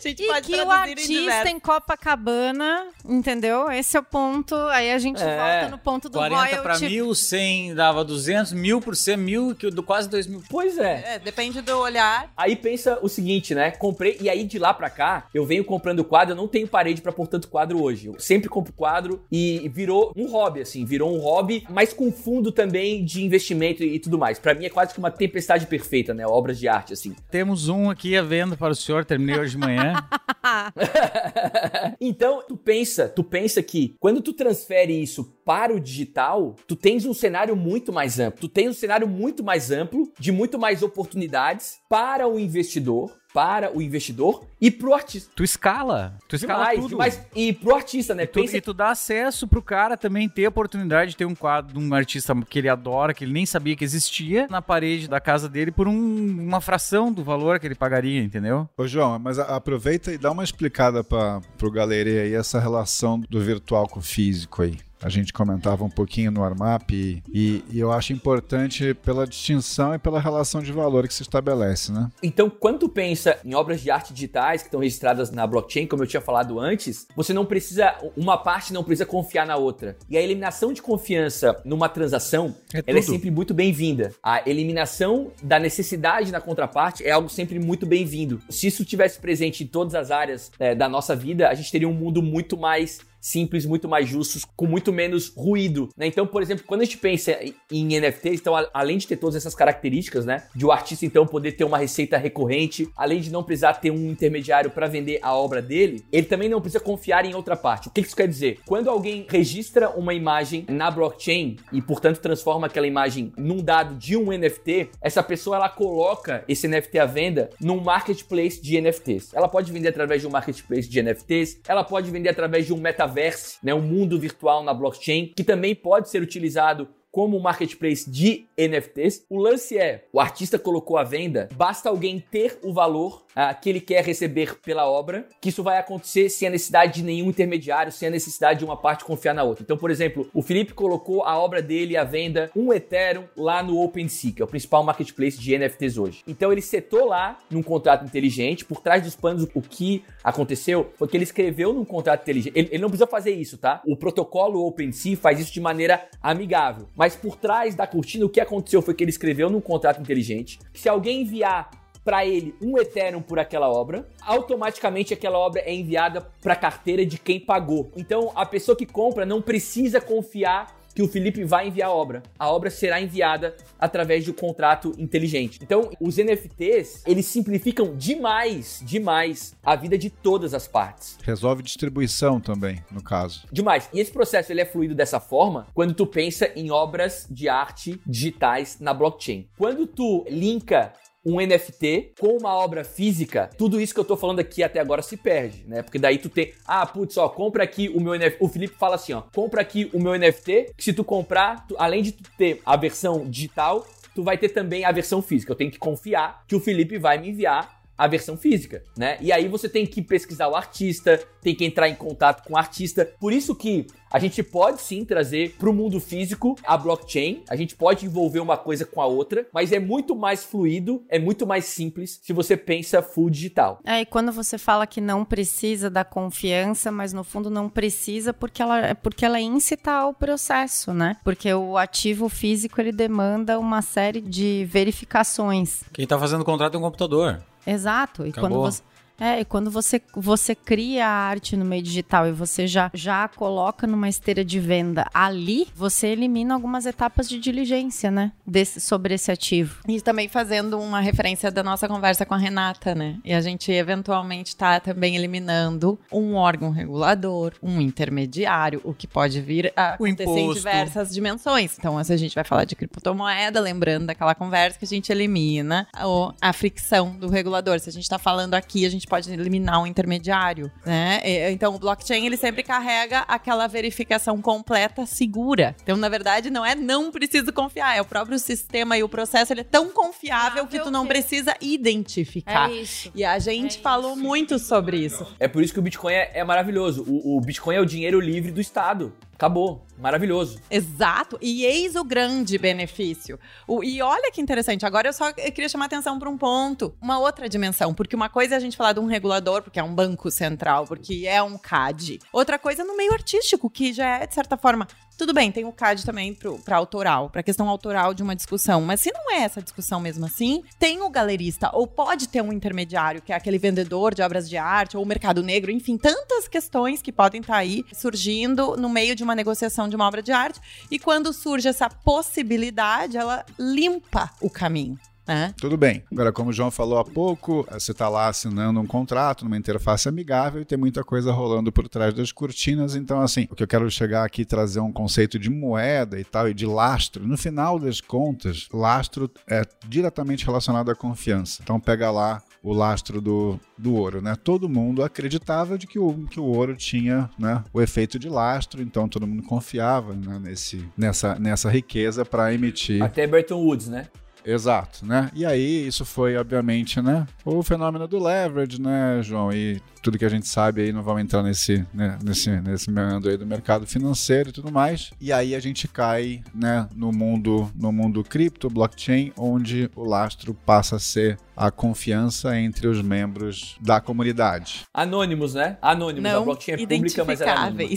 Speaker 4: gente
Speaker 2: E
Speaker 4: pode
Speaker 2: que o
Speaker 4: em
Speaker 2: artista
Speaker 4: diversos.
Speaker 2: em Copacabana, entendeu? Esse é o ponto. Aí a gente
Speaker 6: É.
Speaker 2: volta no ponto do
Speaker 5: 40 pra
Speaker 2: royalty.
Speaker 5: mil, 100 dava 200, mil por ser mil, que do quase 2 mil.
Speaker 6: pois é.
Speaker 4: É, depende do olhar.
Speaker 6: Aí pensa o seguinte, né? Comprei, e aí de lá pra cá, eu venho comprando quadro, eu não tenho parede pra pôr tanto quadro hoje. Eu sempre compro quadro e virou um hobby, assim, virou um hobby, mas com fundo também de investimento e tudo mais. Pra mim é quase que uma tempestade perfeita, né? Obras de arte, assim.
Speaker 5: Temos um aqui à venda para o senhor, terminei hoje de manhã.
Speaker 6: então, tu pensa, tu pensa que quando tu transfere isso para o digital, tu tens um cenário muito mais amplo. Tu tens um cenário muito mais amplo, de muito mais oportunidades para o investidor, para o investidor e pro artista.
Speaker 5: Tu escala, tu escala
Speaker 6: Demais,
Speaker 5: tudo.
Speaker 6: demais. E pro artista, né?
Speaker 5: E tu,
Speaker 6: Pensa
Speaker 5: e tu dá acesso pro cara também ter a oportunidade de ter um quadro de um artista que ele adora, que ele nem sabia que existia, na parede da casa dele por um- uma fração do valor que ele pagaria, entendeu?
Speaker 3: Ô, João, mas aproveita e dá uma explicada para pro galerê aí essa relação do virtual com o físico aí. A gente comentava um pouquinho no Armap e, e- e eu acho importante pela distinção e pela relação de valor que se estabelece, né?
Speaker 6: Então, quando tu pensa em obras de arte digitais que estão registradas na blockchain, como eu tinha falado antes, você não precisa, uma parte não precisa confiar na outra. E a eliminação de confiança numa transação,
Speaker 5: É
Speaker 6: ela é sempre muito bem-vinda. A eliminação da necessidade na contraparte é algo sempre muito bem-vindo. Se isso tivesse presente em todas as áreas eh, da nossa vida, a gente teria um mundo muito mais simples, muito mais justos, com muito menos ruído, né? Então, por exemplo, quando a gente pensa em- NFTs, então, além de ter todas essas características, né? De o artista, então, poder ter uma receita recorrente, além de não precisar ter um intermediário para vender a obra dele, ele também não precisa confiar em outra parte. O que isso quer dizer? Quando alguém registra uma imagem na blockchain e, portanto, transforma aquela imagem num dado de um NFT, essa pessoa, ela coloca esse NFT à venda num marketplace de NFTs. Ela pode vender através de um marketplace de NFTs, ela pode vender através de um metaverse, né, um mundo virtual na blockchain, que também pode ser utilizado como um marketplace de NFTs. O lance é, o artista colocou à venda, basta alguém ter o valor ah, que ele quer receber pela obra, que isso vai acontecer sem a necessidade de nenhum intermediário, sem a necessidade de uma parte confiar na outra. Então, por exemplo, o Felipe colocou a obra dele à venda, um Ethereum, lá no OpenSea, que é o principal marketplace de NFTs hoje. Então, ele setou lá num contrato inteligente, por trás dos panos, o que aconteceu foi que ele escreveu num contrato inteligente. Ele, ele não precisa fazer isso, tá? O protocolo OpenSea faz isso de maneira amigável. Mas por trás da cortina, o que aconteceu foi que ele escreveu num contrato inteligente que se alguém enviar para ele um Ethereum por aquela obra, automaticamente aquela obra é enviada para a carteira de quem pagou. Então a pessoa que compra não precisa confiar que o Felipe vai enviar a obra. A obra será enviada através de um contrato inteligente. Então, os NFTs, eles simplificam demais, demais a vida de todas as partes.
Speaker 3: Resolve distribuição também, no caso.
Speaker 6: Demais. E esse processo ele é fluido dessa forma quando tu pensa em obras de arte digitais na blockchain. Quando tu linka um NFT com uma obra física, tudo isso que eu tô falando aqui até agora se perde, né? Porque daí tu tem, ah, putz, ó, compra aqui o meu NFT. O Felipe fala assim, ó, compra aqui o meu NFT, que se tu comprar, tu, além de tu ter a versão digital, tu vai ter também a versão física. Eu tenho que confiar que o Felipe vai me enviar a versão física, né? E aí você tem que pesquisar o artista, tem que entrar em contato com o artista. Por isso que a gente pode sim trazer para o mundo físico a blockchain, a gente pode envolver uma coisa com a outra, mas é muito mais fluido, é muito mais simples se você pensa full digital.
Speaker 2: É, e quando você fala que não precisa da confiança, mas no fundo não precisa porque ela, porque ela incita ao processo, né? Porque o ativo físico ele demanda uma série de verificações.
Speaker 5: Quem está fazendo o contrato é um computador.
Speaker 2: Exato. E
Speaker 5: Acabou.
Speaker 2: quando você. É, e quando você, você cria a arte no meio digital e você já, já a coloca numa esteira de venda ali, você elimina algumas etapas de diligência, né? Desse, sobre esse ativo.
Speaker 4: E também fazendo uma referência da nossa conversa com a Renata, né? E a gente eventualmente está também eliminando um órgão regulador, um intermediário, o que pode vir a acontecer em diversas dimensões. Então, se a gente vai falar de criptomoeda, lembrando daquela conversa que a gente elimina o- a fricção do regulador. Se a gente está falando aqui, a gente pode eliminar um intermediário, né? E- Então, o blockchain, ele sempre carrega aquela verificação completa, segura. Então, na verdade, não é não preciso confiar, é o próprio sistema e o processo, ele é tão confiável que tu não
Speaker 2: que-
Speaker 4: precisa identificar.
Speaker 2: isso.
Speaker 4: E a gente
Speaker 2: É
Speaker 4: falou
Speaker 2: isso.
Speaker 4: muito sobre isso.
Speaker 6: É por isso que o Bitcoin é, é maravilhoso. O, o Bitcoin é o dinheiro livre do Estado. Acabou. Maravilhoso.
Speaker 4: Exato. E eis o grande benefício. O- e olha que interessante. Agora eu só queria chamar atenção para um ponto, uma outra dimensão. Porque uma coisa é a gente falar de um regulador, porque é um banco central, porque é um CAD. Outra coisa é no meio artístico, que já é, de certa forma. Tudo bem, tem o CAD também para autoral, para questão autoral de uma discussão. Mas se não é essa discussão mesmo assim, tem o galerista, ou pode ter um intermediário, que é aquele vendedor de obras de arte, ou o mercado negro, enfim, tantas questões que podem estar aí surgindo no meio de uma negociação de uma obra de arte. E quando surge essa possibilidade, ela limpa o caminho. Né?
Speaker 3: Tudo bem. Agora, como o João falou há pouco, você está lá assinando um contrato numa interface amigável e tem muita coisa rolando por trás das cortinas. Então, assim, o que eu quero chegar aqui e trazer um conceito de moeda e tal, e de lastro. No final das contas, lastro é diretamente relacionado à confiança. Então, pega lá o lastro do, do ouro, né? Todo mundo acreditava de que o, que o ouro tinha né, o efeito de lastro, então todo mundo confiava né, nesse, nessa, nessa riqueza para emitir
Speaker 6: Até Bretton Woods, né?
Speaker 3: Exato, né? E aí isso foi, obviamente, né? O fenômeno do leverage, né, João? E tudo que a gente sabe aí, não vamos entrar nesse, né, nesse, nesse meandro aí do mercado financeiro e tudo mais. E aí a gente cai, né, no mundo, no mundo cripto, blockchain, onde o lastro passa a ser a confiança entre os membros da comunidade.
Speaker 6: Anônimos, né? Anônimos. a
Speaker 4: Não
Speaker 6: blockchain é pública, mas ela é anônima.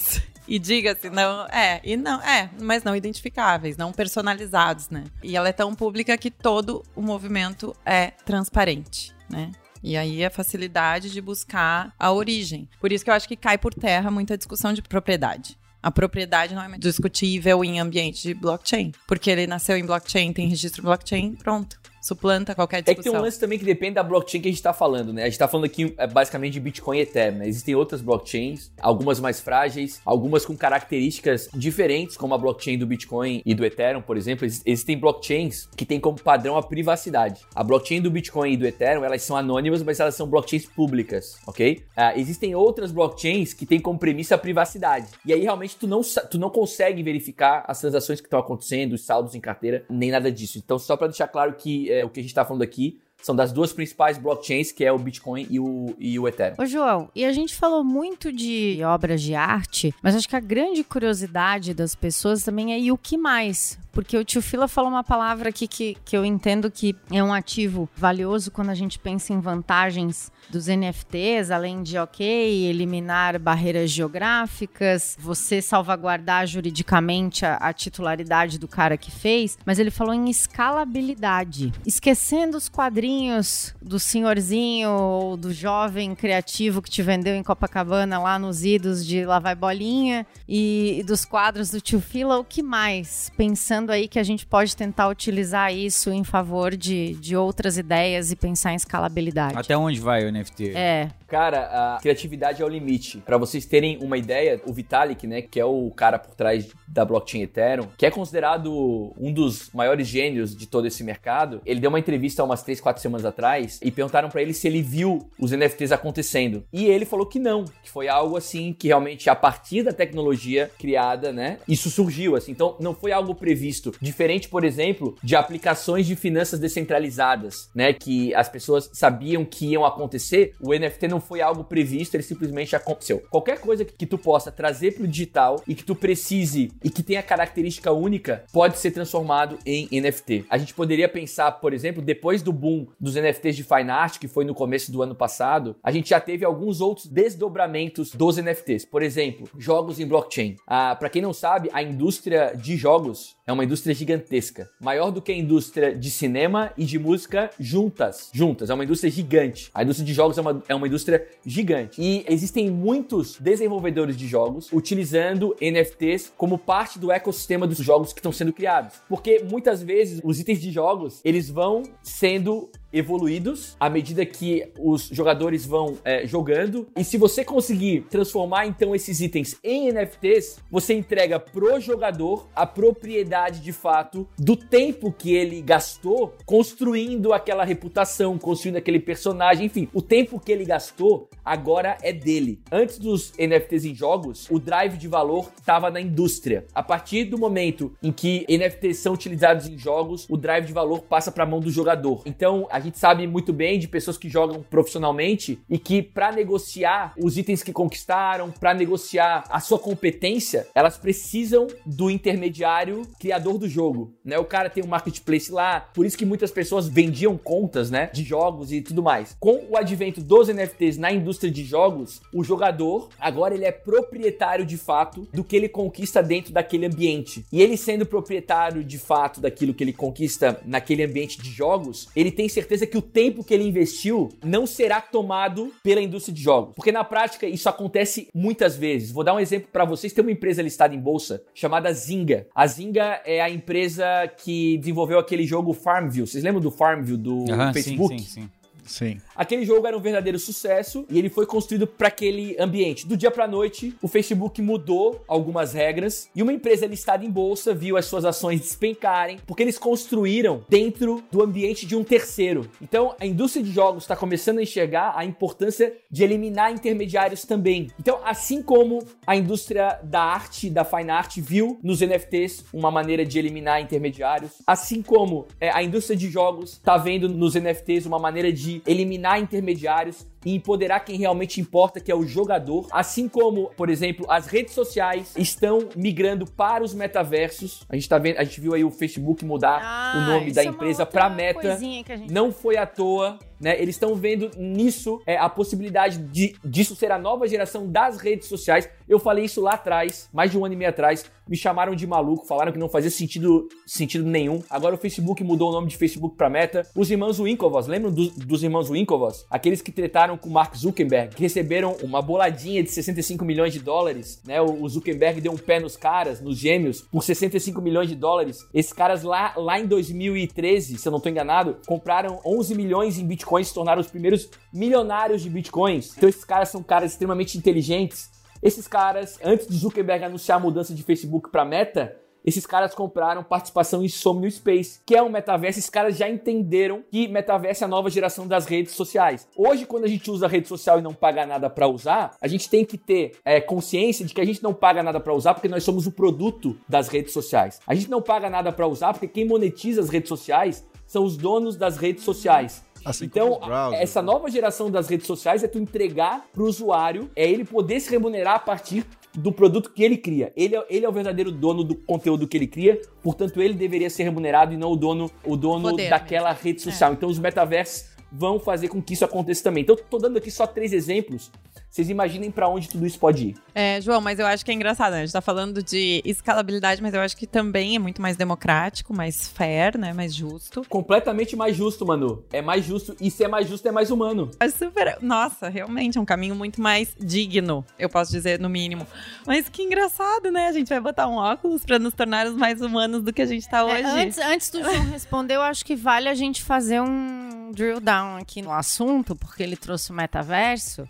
Speaker 4: E diga-se, não, é, e não, é, mas não identificáveis, não personalizados, né? E ela é tão pública que todo o movimento é transparente, né? E aí a facilidade de buscar a origem. Por isso que eu acho que cai por terra muita discussão de propriedade. A propriedade não é discutível em ambiente de blockchain, porque ele nasceu em blockchain, tem registro blockchain, pronto. Suplanta qualquer
Speaker 6: É que tem
Speaker 4: discussão.
Speaker 6: um lance também que depende da blockchain que a gente tá falando, né? A gente tá falando aqui é, basicamente de Bitcoin e Ethereum, né? Existem outras blockchains, algumas mais frágeis, algumas com características diferentes, como a blockchain do Bitcoin e do Ethereum, por exemplo. Ex- Existem blockchains que têm como padrão a privacidade. A blockchain do Bitcoin e do Ethereum, elas são anônimas, mas elas são blockchains públicas, ok? Ah, existem outras blockchains que têm como premissa a privacidade. E aí realmente tu não, tu não consegue verificar as transações que estão acontecendo, os saldos em carteira, nem nada disso. Então, só para deixar claro que é, o que a gente tá falando aqui são das duas principais blockchains, que é o Bitcoin e o, e o Ethereum.
Speaker 2: Ô, João, e a gente falou muito de obras de arte, mas acho que a grande curiosidade das pessoas também é e o que mais? Porque o tio Fila falou uma palavra aqui que, que eu entendo que é um ativo valioso quando a gente pensa em vantagens dos NFTs, além de, ok, eliminar barreiras geográficas, você salvaguardar juridicamente a, a titularidade do cara que fez, mas ele falou em escalabilidade. Esquecendo os quadrinhos do senhorzinho ou do jovem criativo que te vendeu em Copacabana lá nos idos de Lá Vai Bolinha e, e dos quadros do tio Fila, o que mais? Pensando aí que a gente pode tentar utilizar isso em favor de, de outras ideias e pensar em escalabilidade.
Speaker 5: Até onde vai o NFT?
Speaker 2: É.
Speaker 6: Cara, a criatividade é o limite. Para vocês terem uma ideia, o Vitalik, né, que é o cara por trás da blockchain Ethereum, que é considerado um dos maiores gênios de todo esse mercado, ele deu uma entrevista há umas 3, 4 semanas atrás e perguntaram para ele se ele viu os NFTs acontecendo. E ele falou que não, que foi algo assim que realmente a partir da tecnologia criada, né, isso surgiu assim. Então não foi algo previsto, diferente, por exemplo, de aplicações de finanças descentralizadas, né, que as pessoas sabiam que iam acontecer, o NFT não foi algo previsto, ele simplesmente aconteceu. Qualquer coisa que tu possa trazer pro digital e que tu precise e que tenha característica única, pode ser transformado em NFT. A gente poderia pensar, por exemplo, depois do boom dos NFTs de Fine Art, que foi no começo do ano passado, a gente já teve alguns outros desdobramentos dos NFTs. Por exemplo, jogos em blockchain. Ah, para quem não sabe, a indústria de jogos é uma indústria gigantesca, maior do que a indústria de cinema e de música juntas. Juntas, é uma indústria gigante. A indústria de jogos é uma, é uma indústria gigante. E existem muitos desenvolvedores de jogos utilizando NFTs como parte do ecossistema dos jogos que estão sendo criados. Porque muitas vezes os itens de jogos, eles vão sendo evoluídos à medida que os jogadores vão é, jogando. E se você conseguir transformar então esses itens em NFTs, você entrega pro jogador a propriedade de fato do tempo que ele gastou construindo aquela reputação, construindo aquele personagem, enfim, o tempo que ele gastou agora é dele. Antes dos NFTs em jogos, o drive de valor estava na indústria. A partir do momento em que NFTs são utilizados em jogos, o drive de valor passa para a mão do jogador. Então, a gente sabe muito bem de pessoas que jogam profissionalmente e que para negociar os itens que conquistaram, para negociar a sua competência, elas precisam do intermediário criador do jogo, né? O cara tem um marketplace lá, por isso que muitas pessoas vendiam contas, né, de jogos e tudo mais. Com o advento dos NFTs na indústria de jogos, o jogador agora ele é proprietário de fato do que ele conquista dentro daquele ambiente. E ele sendo proprietário de fato daquilo que ele conquista naquele ambiente de jogos, ele tem certeza que o tempo que ele investiu não será tomado pela indústria de jogos. Porque na prática isso acontece muitas vezes. Vou dar um exemplo para vocês. Tem uma empresa listada em bolsa chamada Zynga. A Zynga é a empresa que desenvolveu aquele jogo Farmville. Vocês lembram do Farmville do Facebook?
Speaker 5: Sim, sim, sim.
Speaker 3: Sim.
Speaker 6: Aquele jogo era um verdadeiro sucesso e ele foi construído para aquele ambiente. Do dia para noite, o Facebook mudou algumas regras e uma empresa listada em bolsa viu as suas ações despencarem porque eles construíram dentro do ambiente de um terceiro. Então, a indústria de jogos está começando a enxergar a importância de eliminar intermediários também. Então, assim como a indústria da arte, da fine art, viu nos NFTs uma maneira de eliminar intermediários, assim como é, a indústria de jogos está vendo nos NFTs uma maneira de eliminar intermediários e empoderar quem realmente importa, que é o jogador. Assim como, por exemplo, as redes sociais estão migrando para os metaversos. A gente tá vendo, a gente viu aí o Facebook mudar
Speaker 2: Ah,
Speaker 6: o nome da
Speaker 2: é
Speaker 6: empresa
Speaker 2: outra
Speaker 6: para Meta.
Speaker 2: gente-
Speaker 6: Não foi à toa, né? Eles estão vendo nisso é, a possibilidade de disso ser a nova geração das redes sociais. Eu falei isso lá atrás, mais de um ano e meio atrás. Me chamaram de maluco, falaram que não fazia sentido, sentido nenhum. Agora o Facebook mudou o nome de Facebook para Meta. Os irmãos Winklevoss, lembram do- dos irmãos Winklevoss? Aqueles que tretaram com Mark Zuckerberg, que receberam uma boladinha de 65 milhões de dólares, né? O o Zuckerberg deu um pé nos caras, nos gêmeos, por 65 milhões de dólares. Esses caras lá, lá em 2013, se eu não tô enganado, compraram 11 milhões em bitcoins, se tornaram os primeiros milionários de bitcoins. Então esses caras são caras extremamente inteligentes. Esses caras, antes do Zuckerberg anunciar a mudança de Facebook para Meta, esses caras compraram participação em Somnio Space, que é um metaverso. Esses caras já entenderam que metaverso é a nova geração das redes sociais. Hoje, quando a gente usa rede social e não paga nada para usar, a gente tem que ter é, consciência de que a gente não paga nada para usar porque nós somos o produto das redes sociais. A gente não paga nada para usar porque quem monetiza as redes sociais são os donos das redes sociais.
Speaker 3: Assim
Speaker 6: então,
Speaker 3: como os browsers,
Speaker 6: essa nova geração das redes sociais é tu entregar pro usuário, é ele poder se remunerar a partir do produto que ele cria. Ele é, ele é o verdadeiro dono do conteúdo que ele cria, portanto ele deveria ser remunerado e não o dono, o dono
Speaker 2: Poder
Speaker 6: daquela rede social. Então os metaversos vão fazer com que isso aconteça também. Então tô dando aqui só três exemplos. Vocês imaginem pra onde tudo isso pode ir.
Speaker 4: É, João, mas eu acho que é engraçado, né? A gente tá falando de escalabilidade, mas eu acho que também é muito mais democrático, mais fair, né? Mais justo.
Speaker 6: Completamente mais justo, Manu. É mais justo. E se é mais justo, é mais humano.
Speaker 4: É super. Nossa, realmente é um caminho muito mais digno, eu posso dizer, no mínimo. Mas que engraçado, né? A gente vai botar um óculos pra nos tornar os mais humanos do que a gente tá
Speaker 2: É,
Speaker 4: hoje.
Speaker 2: antes, antes do João responder, eu acho que vale a gente fazer um drill down aqui no assunto, porque ele trouxe o metaverso.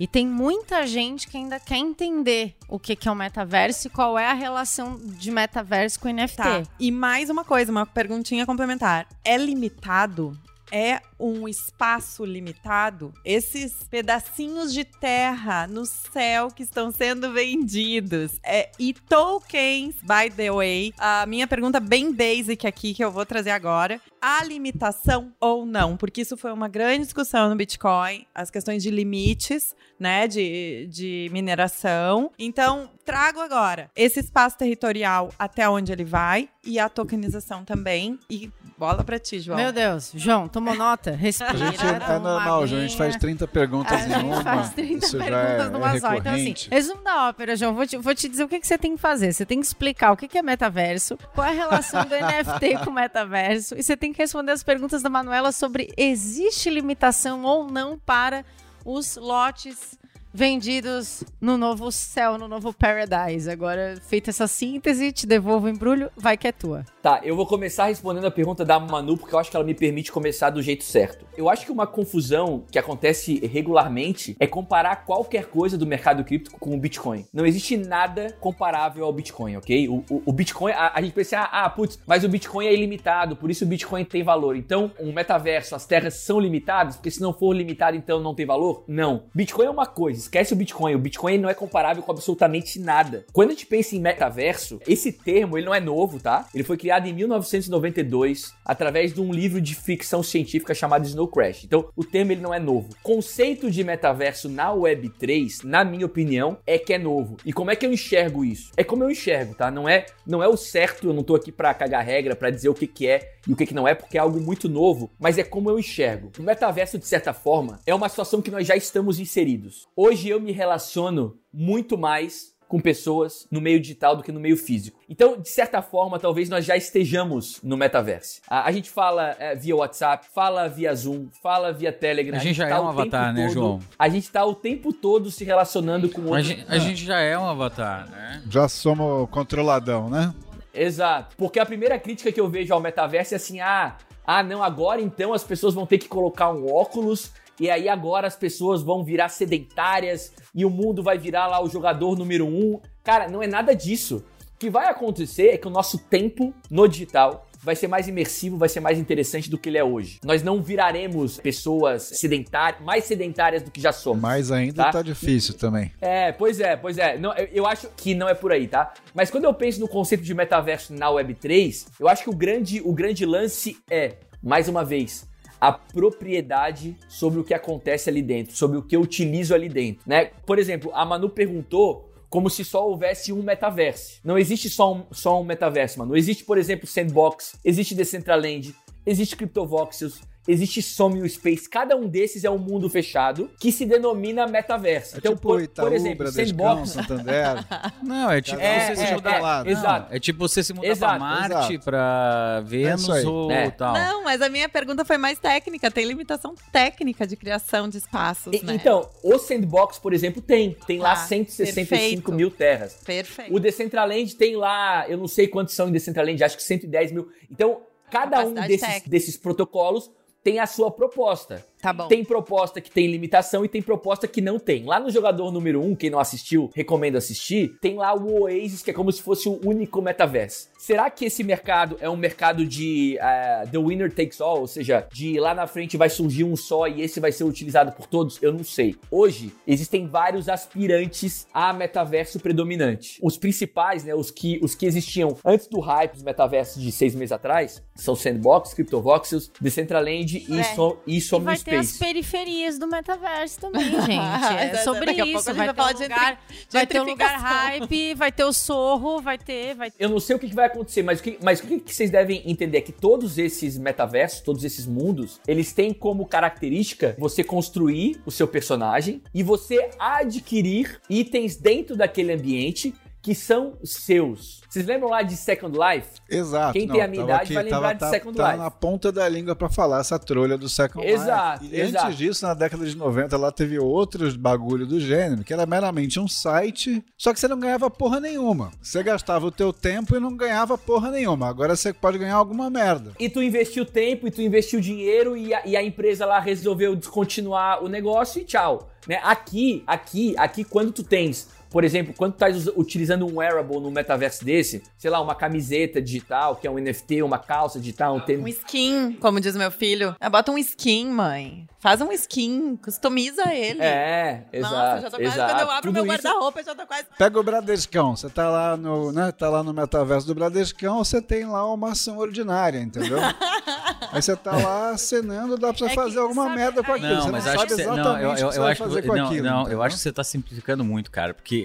Speaker 2: E tem muita gente que ainda quer entender o que, que é o metaverso e qual é a relação de metaverso com NFT.
Speaker 4: Tá. E mais uma coisa, uma perguntinha complementar. É limitado? É um espaço limitado? Esses pedacinhos de terra no céu que estão sendo vendidos. É, e tokens, by the way. A minha pergunta bem basic aqui que eu vou trazer agora. Há limitação ou não? Porque isso foi uma grande discussão no Bitcoin, as questões de limites, né, de, de mineração. Então, trago agora esse espaço territorial até onde ele vai e a tokenização também. E bola pra ti, João.
Speaker 2: Meu Deus, João, tomou nota? Respira.
Speaker 3: A gente é normal, João. A gente faz
Speaker 2: aguinha.
Speaker 3: 30 perguntas
Speaker 2: A
Speaker 3: em
Speaker 2: gente
Speaker 3: uma.
Speaker 2: faz 30
Speaker 3: Isso já
Speaker 2: perguntas
Speaker 3: é,
Speaker 2: numa
Speaker 3: é
Speaker 2: só. Então, assim, resumo da ópera, João. Vou te, vou te dizer o que, que você tem que fazer. Você tem que explicar o que, que é metaverso, qual é a relação do NFT com o metaverso, e você tem que responder as perguntas da Manuela sobre existe limitação ou não para os lotes vendidos no novo céu, no novo paradise. Agora, feita essa síntese, te devolvo o embrulho, vai que é tua.
Speaker 6: Tá, eu vou começar respondendo a pergunta da Manu, porque eu acho que ela me permite começar do jeito certo. Eu acho que uma confusão que acontece regularmente é comparar qualquer coisa do mercado cripto com o Bitcoin. Não existe nada comparável ao Bitcoin, ok? O, o- o Bitcoin, a, a gente pensa, ah, ah, putz, mas o Bitcoin é ilimitado, por isso o Bitcoin tem valor. Então, um metaverso, as terras são limitadas, porque se não for limitado, então não tem valor? Não. Bitcoin é uma coisa, esquece o Bitcoin. O Bitcoin não é comparável com absolutamente nada. Quando a gente pensa em metaverso, esse termo, ele não é novo, tá? Ele foi criado em 1992, através de um livro de ficção científica chamado Snow Crash. Então, o termo ele não é novo. Conceito de metaverso na Web3, na minha opinião, é que é novo. E como é que eu enxergo isso? É como eu enxergo, tá? Não é, não é o certo, eu não tô aqui pra cagar regra, pra dizer o que que é e o que que não é, porque é algo muito novo, mas é como eu enxergo. O metaverso, de certa forma, é uma situação que nós já estamos inseridos. Hoje eu me relaciono muito mais com pessoas no meio digital do que no meio físico. Então, de certa forma, talvez nós já estejamos no metaverso. A, a gente fala é, via WhatsApp, fala via Zoom, fala via Telegram.
Speaker 5: A gente já
Speaker 6: tá
Speaker 5: é
Speaker 6: o
Speaker 5: um avatar,
Speaker 6: tempo
Speaker 5: né,
Speaker 6: todo-
Speaker 5: João?
Speaker 6: A gente tá o tempo todo se relacionando com
Speaker 5: A
Speaker 6: outros.
Speaker 5: gente, a gente já é um avatar, né?
Speaker 3: Já somos controladão, né?
Speaker 6: Exato. Porque a primeira crítica que eu vejo ao metaverso é assim: ah, ah, não, agora então as pessoas vão ter que colocar um óculos. E aí agora as pessoas vão virar sedentárias e o mundo vai virar lá o jogador número um. Cara, não é nada disso. O que vai acontecer é que o nosso tempo no digital vai ser mais imersivo, vai ser mais interessante do que ele é hoje. Nós não viraremos pessoas sedentárias, mais sedentárias do que já somos.
Speaker 3: Mas ainda
Speaker 6: Tá?
Speaker 3: tá difícil também.
Speaker 6: É, pois é, pois é. Não, eu, eu acho que não é por aí, tá? Mas quando eu penso no conceito de metaverso na Web3, eu acho que o grande, o grande lance é, mais uma vez, a propriedade sobre o que acontece ali dentro, sobre o que eu utilizo ali dentro, né? Por exemplo, a Manu perguntou como se só houvesse um metaverso. Não existe só um, só um metaverso, mano. Existe, por exemplo, Sandbox, existe Decentraland, existe CryptoVoxels, existe Somnium Space. Cada um desses é um mundo fechado que se denomina metaverso. então,
Speaker 3: tipo
Speaker 6: por,
Speaker 3: Itaú,
Speaker 6: por exemplo,
Speaker 3: Bradescão,
Speaker 6: Sandbox...
Speaker 3: Santander.
Speaker 5: Não, é tipo
Speaker 3: um
Speaker 5: você
Speaker 3: se
Speaker 5: se
Speaker 3: muda
Speaker 5: mudar
Speaker 3: lá, né?
Speaker 6: Exato.
Speaker 5: É tipo você se mudar
Speaker 6: Exato,
Speaker 5: pra Marte,
Speaker 3: exato.
Speaker 5: pra Vênus
Speaker 3: aí.
Speaker 5: ou
Speaker 6: É.
Speaker 5: tal.
Speaker 4: Não, mas a minha pergunta foi mais técnica. Tem limitação técnica de criação de espaços,
Speaker 6: E-
Speaker 4: né?
Speaker 6: Então, o Sandbox, por exemplo, tem. Tem lá
Speaker 4: Ah,
Speaker 6: 165
Speaker 4: perfeito.
Speaker 6: mil terras.
Speaker 4: Perfeito.
Speaker 6: O Decentraland tem lá, eu não sei quantos são em Decentraland, acho que 110 mil. Então, cada um desses, desses protocolos tem a sua proposta.
Speaker 4: Tá bom.
Speaker 6: Tem proposta que tem limitação e tem proposta que não tem. Lá no jogador número 1, quem não assistiu, recomendo assistir, tem lá o Oasis, que é como se fosse o único metaverso. Será que esse mercado é um mercado de eh, the winner takes all? Ou seja, de lá na frente vai surgir um só e esse vai ser utilizado por todos? Eu não sei. Hoje, existem vários aspirantes a metaverso predominante. Os principais, né, os que, os que existiam antes do hype dos metaversos de seis meses atrás, são Sandbox, CryptoVoxels, Decentraland e,
Speaker 2: É.
Speaker 6: so, e
Speaker 2: E
Speaker 6: Somnium
Speaker 2: ter ter as periferias do metaverso também, gente. É
Speaker 4: Daqui
Speaker 2: sobre
Speaker 4: a pouco a
Speaker 2: isso.
Speaker 4: gente
Speaker 2: Vai
Speaker 4: vai
Speaker 2: ter,
Speaker 4: falar
Speaker 2: um
Speaker 4: de
Speaker 2: lugar, vai ter um lugar hype, vai ter o sorro, vai ter... Vai...
Speaker 6: Eu não sei o que vai acontecer, mas o que, mas o que que vocês devem entender é que todos esses metaversos, todos esses mundos, eles têm como característica você construir o seu personagem e você adquirir itens dentro daquele ambiente que são seus. Vocês lembram lá de Second Life?
Speaker 3: Exato.
Speaker 6: Quem
Speaker 3: não,
Speaker 6: tem a minha idade
Speaker 3: aqui,
Speaker 6: vai lembrar
Speaker 3: tava,
Speaker 6: de
Speaker 3: tá-
Speaker 6: Second
Speaker 3: tá
Speaker 6: Life.
Speaker 3: na ponta da língua pra falar essa trolha do Second
Speaker 6: Exato,
Speaker 3: Life. E
Speaker 6: exato.
Speaker 3: antes disso, na década de 90, lá teve outros bagulho do gênero, que era meramente um site, só que você não ganhava porra nenhuma. Você gastava o teu tempo e não ganhava porra nenhuma. Agora você pode ganhar alguma merda.
Speaker 6: E tu investiu tempo, e tu investiu dinheiro, e a, e a empresa lá resolveu descontinuar o negócio e tchau. Né? Aqui, aqui, aqui, quando tu tens, por exemplo, quando tu estás utilizando um wearable no metaverso desse, sei lá, uma camiseta digital, que é um NFT, uma calça digital, um
Speaker 4: Um
Speaker 6: tênis.
Speaker 4: skin, como diz meu filho. É, bota um skin, mãe. Faz um skin, customiza ele.
Speaker 6: É, exato.
Speaker 4: Nossa, já tô quase,
Speaker 6: exato.
Speaker 4: quando eu abro
Speaker 6: Tudo
Speaker 4: meu
Speaker 6: isso-
Speaker 4: guarda-roupa, eu já tô quase...
Speaker 3: Pega o Bradescão, você tá lá no, né, tá lá no metaverso do Bradescão, você tem lá uma ação ordinária, entendeu? Aí você tá lá acenando, dá pra você
Speaker 2: É
Speaker 3: fazer alguma
Speaker 2: sabe,
Speaker 3: merda com aquilo.
Speaker 5: Não,
Speaker 3: você
Speaker 5: mas
Speaker 3: não
Speaker 5: acho
Speaker 3: sabe
Speaker 5: que você,
Speaker 3: exatamente
Speaker 5: não, eu,
Speaker 3: o que
Speaker 5: eu,
Speaker 3: você
Speaker 5: eu
Speaker 3: vai
Speaker 5: acho
Speaker 3: fazer
Speaker 5: que,
Speaker 3: com
Speaker 5: não,
Speaker 3: aquilo.
Speaker 5: não, eu acho que você tá simplificando muito, cara, porque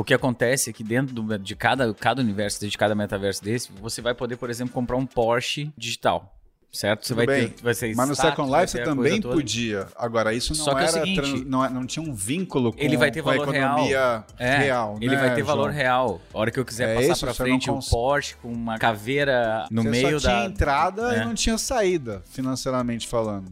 Speaker 5: o que acontece é que dentro do- de cada, cada universo, de cada metaverso desse, você vai poder, por exemplo, comprar um Porsche digital, certo? Você
Speaker 3: Tudo
Speaker 5: vai
Speaker 3: bem.
Speaker 5: ter, vai ser
Speaker 3: Mas no
Speaker 5: status,
Speaker 3: Second Life você também podia. Agora, isso não
Speaker 5: Só que é o
Speaker 3: era.
Speaker 5: seguinte,
Speaker 3: trans- não, não tinha um vínculo com,
Speaker 5: Ele vai ter
Speaker 3: com a
Speaker 5: valor real.
Speaker 3: economia
Speaker 5: É,
Speaker 3: real.
Speaker 5: ele
Speaker 3: né,
Speaker 5: vai ter valor
Speaker 3: João?
Speaker 5: real. A hora que eu quiser
Speaker 3: É
Speaker 5: passar
Speaker 3: isso,
Speaker 5: pra frente
Speaker 3: cons-
Speaker 5: um Porsche com uma caveira no
Speaker 3: Você
Speaker 5: meio
Speaker 3: só
Speaker 5: da...
Speaker 3: tinha entrada
Speaker 5: É.
Speaker 3: e não tinha saída, financeiramente falando,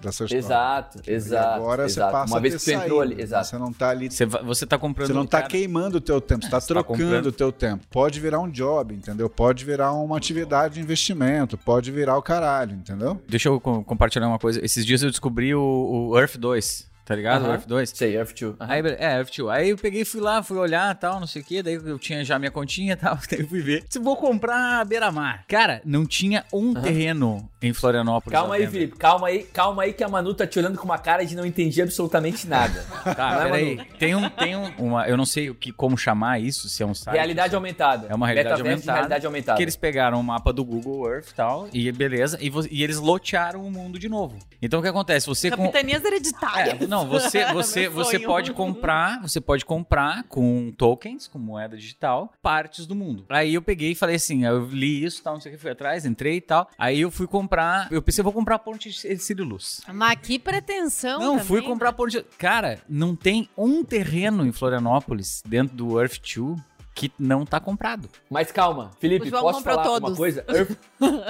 Speaker 3: dessa história.
Speaker 6: Exato,
Speaker 3: E
Speaker 6: exato.
Speaker 3: agora
Speaker 6: exato.
Speaker 3: você passa
Speaker 6: Uma
Speaker 3: a
Speaker 6: vez
Speaker 3: ter
Speaker 6: que tu entrou ali, exato.
Speaker 3: Você não tá ali
Speaker 5: Você, vai- você tá comprando...
Speaker 3: Você não tá
Speaker 5: cara,
Speaker 3: queimando o teu tempo, você tá
Speaker 5: você tá
Speaker 3: trocando
Speaker 5: comprando.
Speaker 3: o teu tempo. Pode virar um job, entendeu? Pode virar uma atividade de investimento, pode virar o caralho, entendeu?
Speaker 5: Deixa eu com- compartilhar uma coisa. Esses dias eu descobri o, o Earth 2, tá ligado? O
Speaker 6: Aham.
Speaker 5: Earth 2.
Speaker 6: Sei, Earth 2. Aham.
Speaker 5: Aí, é, Earth 2. Aí eu peguei, fui lá, fui olhar tal, não sei o que. Daí eu tinha já minha continha e tal. Daí eu fui ver. Se vou comprar a beira-mar. Cara, não tinha um terreno em Florianópolis.
Speaker 6: Calma aí. Felipe, calma aí, calma aí que a Manu tá te olhando com uma cara de não entendi absolutamente nada.
Speaker 5: Tá,
Speaker 6: Não é,
Speaker 5: peraí.
Speaker 6: Manu?
Speaker 5: Tem um, tem um, uma, eu não sei o que, como chamar isso, se é um site.
Speaker 6: Realidade aumentada.
Speaker 5: É uma realidade
Speaker 6: Metaverso
Speaker 5: aumentada.
Speaker 6: realidade aumentada.
Speaker 5: Que eles pegaram o mapa do Google Earth e tal, e beleza, e, e eles lotearam o mundo de novo. Então o que acontece? Você com.
Speaker 4: Capitanias hereditárias.
Speaker 5: É, não, você, você, você pode comprar, você pode comprar com tokens, com moeda digital, partes do mundo. Aí eu peguei e falei assim, eu li isso, tal, não sei o que, fui atrás, entrei e tal. Aí eu fui comprar, eu pensei, eu vou comprar a ponte de Luz.
Speaker 2: Mas que pretensão
Speaker 5: Não,
Speaker 2: também,
Speaker 5: fui comprar a ponte. de- Cara, não tem um terreno em Florianópolis, dentro do Earth 2, que não tá comprado.
Speaker 6: Mas calma, Felipe, posso falar uma
Speaker 4: todos.
Speaker 6: coisa? Earth,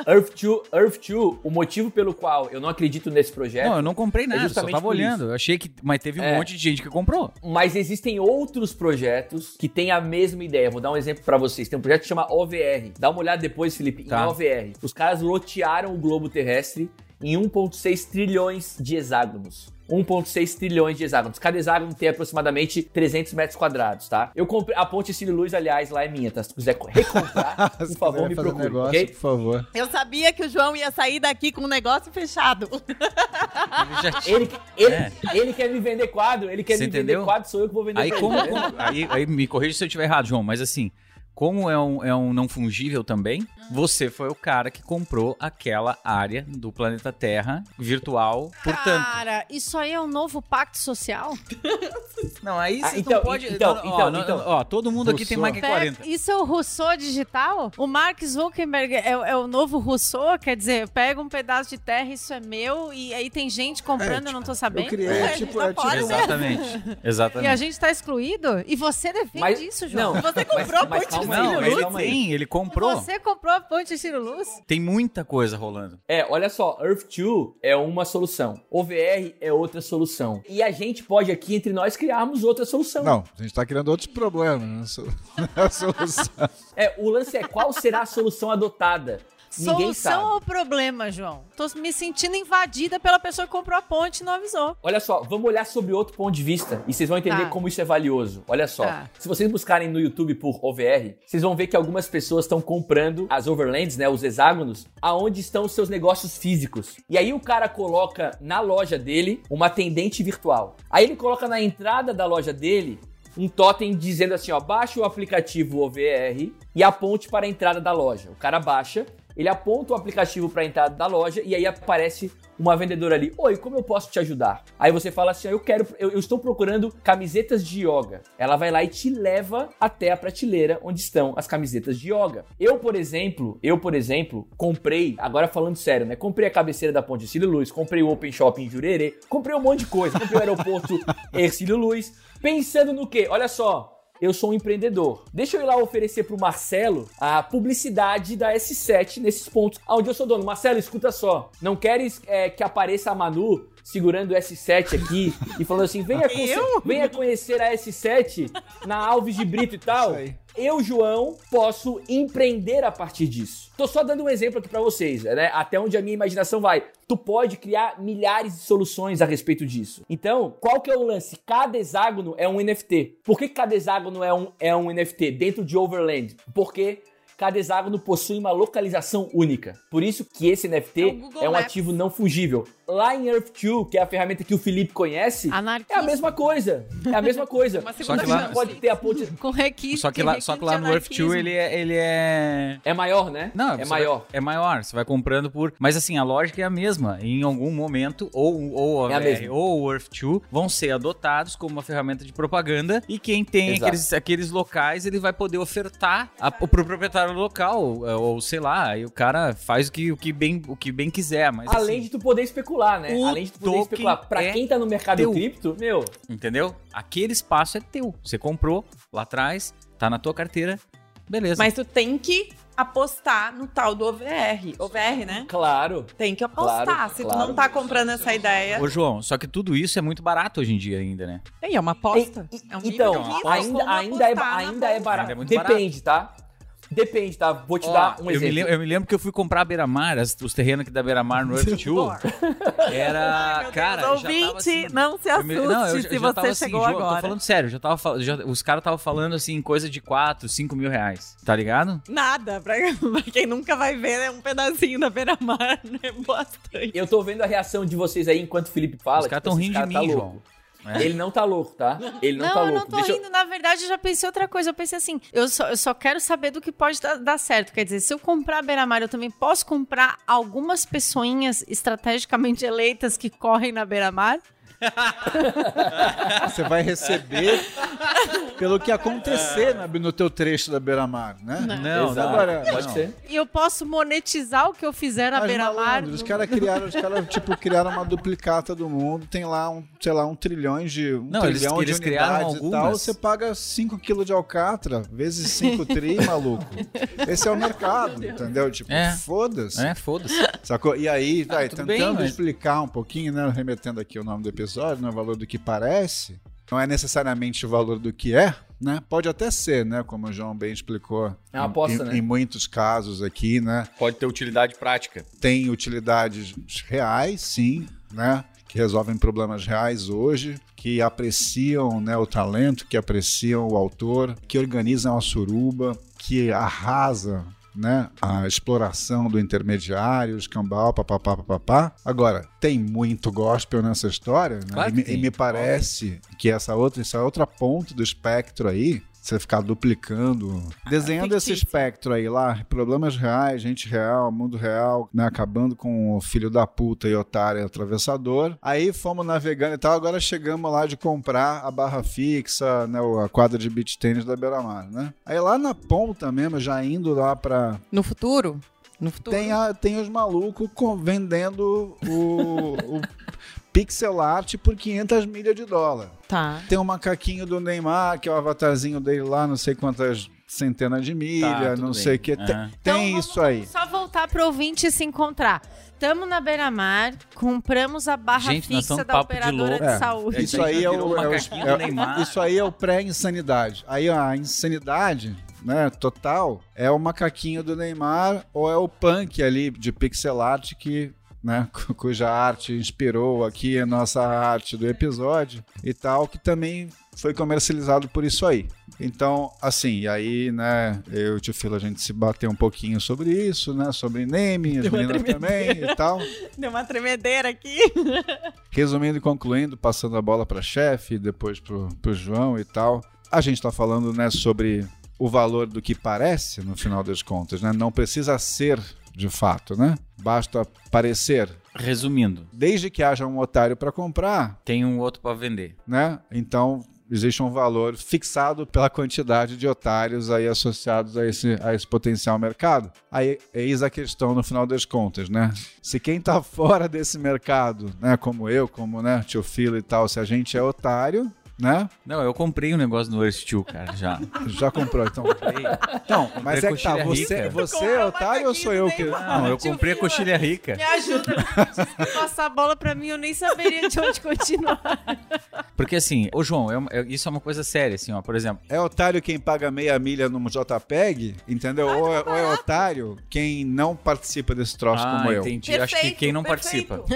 Speaker 6: Earth 2, Earth 2, o motivo pelo qual eu não acredito nesse projeto,
Speaker 5: Não, eu não comprei nada, só
Speaker 6: justamente
Speaker 5: tava olhando. Eu achei que. Mas teve um
Speaker 6: É.
Speaker 5: monte de gente que comprou.
Speaker 6: mas existem outros projetos que têm a mesma ideia. Vou dar um exemplo pra vocês. Tem um projeto que chama OVR. Dá uma olhada depois, Felipe,
Speaker 5: Tá.
Speaker 6: em OVR. Os caras lotearam o globo terrestre em 1.6 trilhões de hexágonos. 1.6 trilhões de hexágonos. Cada hexágono tem aproximadamente 300 metros quadrados, tá? Eu comprei a ponte Cílio Luz, aliás, lá é minha, tá? Se tu quiser recomprar, por favor, me procure,
Speaker 3: negócio,
Speaker 6: ok?
Speaker 3: por favor.
Speaker 4: Eu sabia que o João ia sair daqui com um negócio fechado.
Speaker 5: Ele tinha-
Speaker 6: Ele,
Speaker 5: É.
Speaker 6: ele quer me vender quadro, ele quer
Speaker 5: Você
Speaker 6: me
Speaker 5: entendeu?
Speaker 6: vender quadro, sou eu que vou vender
Speaker 5: Aí,
Speaker 6: pra
Speaker 5: como,
Speaker 6: ele.
Speaker 5: como- aí, aí me corrija se eu estiver errado, João, mas assim, como é um, é um não fungível também, você foi o cara que comprou aquela área do planeta Terra virtual, portanto.
Speaker 2: Cara, isso aí é um novo pacto social?
Speaker 5: Não, aí
Speaker 6: Ah,
Speaker 5: você
Speaker 6: então,
Speaker 5: não pode.
Speaker 6: então,
Speaker 5: não,
Speaker 6: então,
Speaker 5: ó,
Speaker 6: então.
Speaker 5: ó, todo mundo aqui tem
Speaker 3: Rousseau.
Speaker 5: mais que 40.
Speaker 2: Pega- isso é o Rousseau digital? O Mark Zuckerberg é, é o novo Rousseau? Quer dizer, pega um pedaço de terra, isso é meu, e aí tem gente comprando, eu não tô sabendo.
Speaker 3: Eu criei,
Speaker 4: É,
Speaker 3: é,
Speaker 4: a gente
Speaker 3: tipo,
Speaker 4: não
Speaker 3: é tipo
Speaker 4: pode
Speaker 5: Exatamente.
Speaker 2: E a
Speaker 5: Exatamente.
Speaker 2: gente tá excluído? E você defende
Speaker 6: Mas-
Speaker 2: isso, João?
Speaker 6: não,
Speaker 4: Você comprou a
Speaker 6: mas
Speaker 5: Não, mas
Speaker 6: calma aí.
Speaker 5: tem, ele comprou.
Speaker 2: Você comprou a ponte Ciro Luz?
Speaker 5: Tem muita coisa rolando.
Speaker 6: É, olha só, Earth 2 é uma solução, OVR é outra solução. E a gente pode aqui entre nós criarmos outra solução.
Speaker 3: Não, a gente tá criando outros problemas. Né? So- a solução.
Speaker 6: É, o lance é qual será a solução adotada. Ninguém
Speaker 2: Solução
Speaker 6: sabe.
Speaker 2: ou problema, João? Tô me sentindo invadida pela pessoa que comprou a ponte e não avisou.
Speaker 6: Olha só, vamos olhar sobre outro ponto de vista e vocês vão entender
Speaker 2: Tá.
Speaker 6: como isso é valioso. Olha só,
Speaker 2: Tá.
Speaker 6: se vocês buscarem no YouTube por OVR, vocês vão ver que algumas pessoas estão comprando as overlands, né, os hexágonos, aonde estão os seus negócios físicos. E aí o cara coloca na loja dele uma atendente virtual. Aí ele coloca na entrada da loja dele um totem dizendo assim, ó, baixa o aplicativo OVR e aponte para a entrada da loja. O cara baixa ele aponta o aplicativo para entrar da loja e aí aparece uma vendedora ali. Oi, como eu posso te ajudar? Aí você fala assim: eu quero, eu, eu, estou procurando camisetas de yoga. Ela vai lá e te leva até a prateleira onde estão as camisetas de yoga. Eu, por exemplo, eu, por exemplo, comprei, agora falando sério, né? Comprei a cabeceira da Ponte Ercílio Luz, comprei o Open Shop em Jurerê, comprei um monte de coisa, comprei o aeroporto Ercílio Luz, pensando no quê? Olha só, eu sou um empreendedor. Deixa eu ir lá oferecer pro Marcelo a publicidade da S7 nesses pontos onde eu sou dono. Marcelo, escuta só. Não queres é, que apareça a Manu segurando o S7 aqui e falando assim: venha, venha conhecer a S7 na Alves de Brito e tal. Eu, João, posso empreender a partir disso. Tô só dando um exemplo aqui para vocês, né? Até onde a minha imaginação vai. Tu pode criar milhares de soluções a respeito disso. Então, qual que é o lance? Cada hexágono é um NFT. Por que cada hexágono é um, é um NFT dentro de Overland? Porque cada hexágono possui uma localização única. Por isso que esse NFT é, é um ativo não fungível. Lá em Earth2, que é a ferramenta que o Felipe conhece, é a mesma coisa. É a mesma coisa.
Speaker 2: só que lá pode ter a ponte com requinte.
Speaker 5: Só que lá, só que lá no Earth2 ele é, ele é
Speaker 6: é maior, né?
Speaker 5: Não,
Speaker 6: é maior.
Speaker 5: Vai, é maior. Você vai comprando por, mas assim a lógica é a mesma. Em algum momento ou ou a é VR, ou o Earth2 vão ser adotados como uma ferramenta de propaganda e quem tem aqueles, aqueles locais ele vai poder ofertar a, pro proprietário local ou, ou sei lá, aí o cara faz o que, o que bem o que bem quiser, mas
Speaker 6: além
Speaker 5: assim,
Speaker 6: de tu poder especular especular, né?
Speaker 5: O
Speaker 6: Além de tu poder especular. Pra
Speaker 5: é
Speaker 6: quem tá no mercado
Speaker 5: teu.
Speaker 6: cripto, meu.
Speaker 5: Entendeu? Aquele espaço é teu. Você comprou lá atrás, tá na tua carteira, beleza.
Speaker 4: Mas tu tem que apostar no tal do OVR. OVR, né?
Speaker 6: Claro.
Speaker 4: Tem que apostar.
Speaker 6: Claro,
Speaker 4: Se
Speaker 6: claro.
Speaker 4: tu não tá comprando essa ideia.
Speaker 5: Ô, João, só que tudo isso é muito barato hoje em dia ainda, né?
Speaker 4: É uma aposta.
Speaker 6: E-
Speaker 4: é um
Speaker 6: então, ainda, ainda, é,
Speaker 4: na
Speaker 6: ainda é barato.
Speaker 5: Ainda é muito
Speaker 6: Depende, tá? Depende, tá? Vou te
Speaker 5: Ó,
Speaker 6: dar um
Speaker 5: eu, me
Speaker 6: exemplo.
Speaker 5: lembro, eu me lembro que eu fui comprar a Beira-Mar, as- os terrenos aqui da Beira-Mar no Earth 2. Era, cara, já tava
Speaker 4: Ouvinte,
Speaker 5: assim,
Speaker 4: não se
Speaker 5: eu
Speaker 4: assuste
Speaker 5: me- não, eu já-
Speaker 4: se
Speaker 5: já
Speaker 4: você
Speaker 5: tava assim,
Speaker 4: chegou
Speaker 5: João,
Speaker 4: agora.
Speaker 5: Tô falando sério, já tava, já- os caras estavam falando assim, coisa de 4, 5 mil reais, tá ligado?
Speaker 4: Nada, pra, pra quem nunca vai ver, é um pedacinho da beira-mar, né? Bastante.
Speaker 6: Eu tô vendo a reação de vocês aí enquanto o Felipe fala.
Speaker 5: Os caras
Speaker 6: tipo,
Speaker 5: tão
Speaker 6: esse
Speaker 5: rindo
Speaker 6: cara
Speaker 5: de
Speaker 6: tá
Speaker 5: mim,
Speaker 6: louco.
Speaker 5: João. É.
Speaker 6: Ele não tá louco, tá? Ele não,
Speaker 2: Não,
Speaker 6: tá
Speaker 2: eu
Speaker 6: louco.
Speaker 2: não tô
Speaker 6: Deixa eu-
Speaker 2: rindo. Na verdade, eu já pensei outra coisa. Eu pensei assim, eu só, eu só quero saber do que pode dar, dar certo. Quer dizer, se eu comprar a Beira-Mar, eu também posso comprar algumas pessoinhas estrategicamente eleitas que correm na Beira-Mar?
Speaker 3: Você vai receber pelo que acontecer na- no teu trecho da beira-mar, né?
Speaker 5: Não,
Speaker 6: Exato.
Speaker 3: Agora,
Speaker 6: Pode
Speaker 5: não.
Speaker 6: ser.
Speaker 2: E eu posso monetizar o que eu fizer na
Speaker 3: Mas,
Speaker 2: Beira-Mar?
Speaker 3: malandro, Os caras criaram, os caras, tipo, criaram uma duplicata do mundo, tem lá um, sei lá, um trilhão de. Um
Speaker 5: Não, eles-
Speaker 3: trilhão
Speaker 5: eles
Speaker 3: de
Speaker 5: criaram
Speaker 3: e tal.
Speaker 5: algumas.
Speaker 3: Você paga 5 kg de alcatra, vezes 5 tri, maluco. Esse é o mercado, entendeu? Tipo,
Speaker 5: É.
Speaker 3: foda-se.
Speaker 5: É, foda-se.
Speaker 3: Sacou? E aí, vai,
Speaker 5: tudo
Speaker 3: tentando
Speaker 5: bem, mas-
Speaker 3: explicar um pouquinho, né? Remetendo aqui o nome do episódio, né? O valor do que parece. Não é necessariamente o valor do que é, né? Pode até ser, né? Como o João bem explicou.
Speaker 6: É uma
Speaker 3: em-
Speaker 6: aposta,
Speaker 3: em,
Speaker 6: né?
Speaker 3: em muitos casos aqui, né?
Speaker 5: Pode ter utilidade prática.
Speaker 3: Tem utilidades reais, sim, né? Que resolvem problemas reais hoje, que apreciam né, o talento, que apreciam o autor, que organizam a suruba, que arrasa né, a exploração do intermediário, escambau, papapá, papapá. Agora, tem muito gospel nessa história, né?
Speaker 5: Claro
Speaker 3: e, me- e me parece que essa outra, essa outra ponta do espectro aí, você ficar duplicando, desenhando esse espectro aí lá, problemas reais, gente real, mundo real, né, acabando com o filho da puta e otário e atravessador. Aí fomos navegando e tal, agora chegamos lá de comprar a barra fixa, né, a quadra de beach tênis da Beira-Mar, né? Aí lá na ponta mesmo, já indo lá pra
Speaker 4: No futuro? No futuro.
Speaker 3: tem, a- tem os malucos com- vendendo o, o pixel art por 500 milhas de dólar.
Speaker 4: Tá.
Speaker 3: Tem o macaquinho do Neymar, que é o avatarzinho dele lá, não sei quantas centenas de milhas,
Speaker 5: Tá,
Speaker 3: não
Speaker 5: bem.
Speaker 3: sei o que. Tem,
Speaker 5: Aham.
Speaker 3: tem
Speaker 2: Então,
Speaker 3: isso aí.
Speaker 2: Só voltar pro ouvinte e se encontrar. Tamo na Beira-Mar, compramos a barra
Speaker 5: Gente,
Speaker 2: fixa da
Speaker 5: de
Speaker 2: operadora
Speaker 5: louco.
Speaker 2: de,
Speaker 3: É.
Speaker 2: saúde.
Speaker 3: Isso aí é o, é o- é-
Speaker 5: do Neymar.
Speaker 3: isso aí é o pré-insanidade. Aí a insanidade, né, total, é o macaquinho do Neymar ou é o punk ali de pixel art que, né, cu- cuja arte inspirou aqui a nossa arte do episódio e tal, que também foi comercializado por isso aí. Então, assim, e aí, né, eu e o tio Filo, a gente se bateu um pouquinho sobre isso, né, sobre naming, as
Speaker 4: Deu
Speaker 3: meninas também e tal.
Speaker 4: Deu uma tremedeira aqui.
Speaker 3: Resumindo e concluindo, passando a bola para chefe, depois pro, pro João e tal. A gente está falando, né, sobre o valor do que parece, no final das contas, né? Não precisa ser de fato, né? Basta parecer.
Speaker 5: Resumindo,
Speaker 3: Desde que haja um otário para comprar,
Speaker 5: tem um outro pra vender.
Speaker 3: né? Então existe um valor fixado pela quantidade de otários aí associados a esse, a esse potencial mercado. Aí eis a questão no final das contas, né? Se quem tá fora desse mercado, né, como eu, como né, tio Filo e tal, se a gente é otário, né?
Speaker 5: Não, eu comprei um negócio no Earth 2, cara, já.
Speaker 3: Já comprou, então.
Speaker 5: Comprei.
Speaker 3: Então, mas é que tá, você,
Speaker 5: rica.
Speaker 3: você é otário ou sou eu que.
Speaker 5: Não, eu comprei a coxilha rica.
Speaker 2: Me ajuda. Se passar a bola pra mim, eu nem saberia de onde continuar.
Speaker 5: Porque assim, ô João, é é- isso é uma coisa séria, assim, ó. Por exemplo,
Speaker 3: É otário quem paga meia milha no JPEG, entendeu? ou, é, ou é otário quem não participa desse troço
Speaker 5: ah,
Speaker 3: como eu.
Speaker 5: entendi. Acho que quem não participa.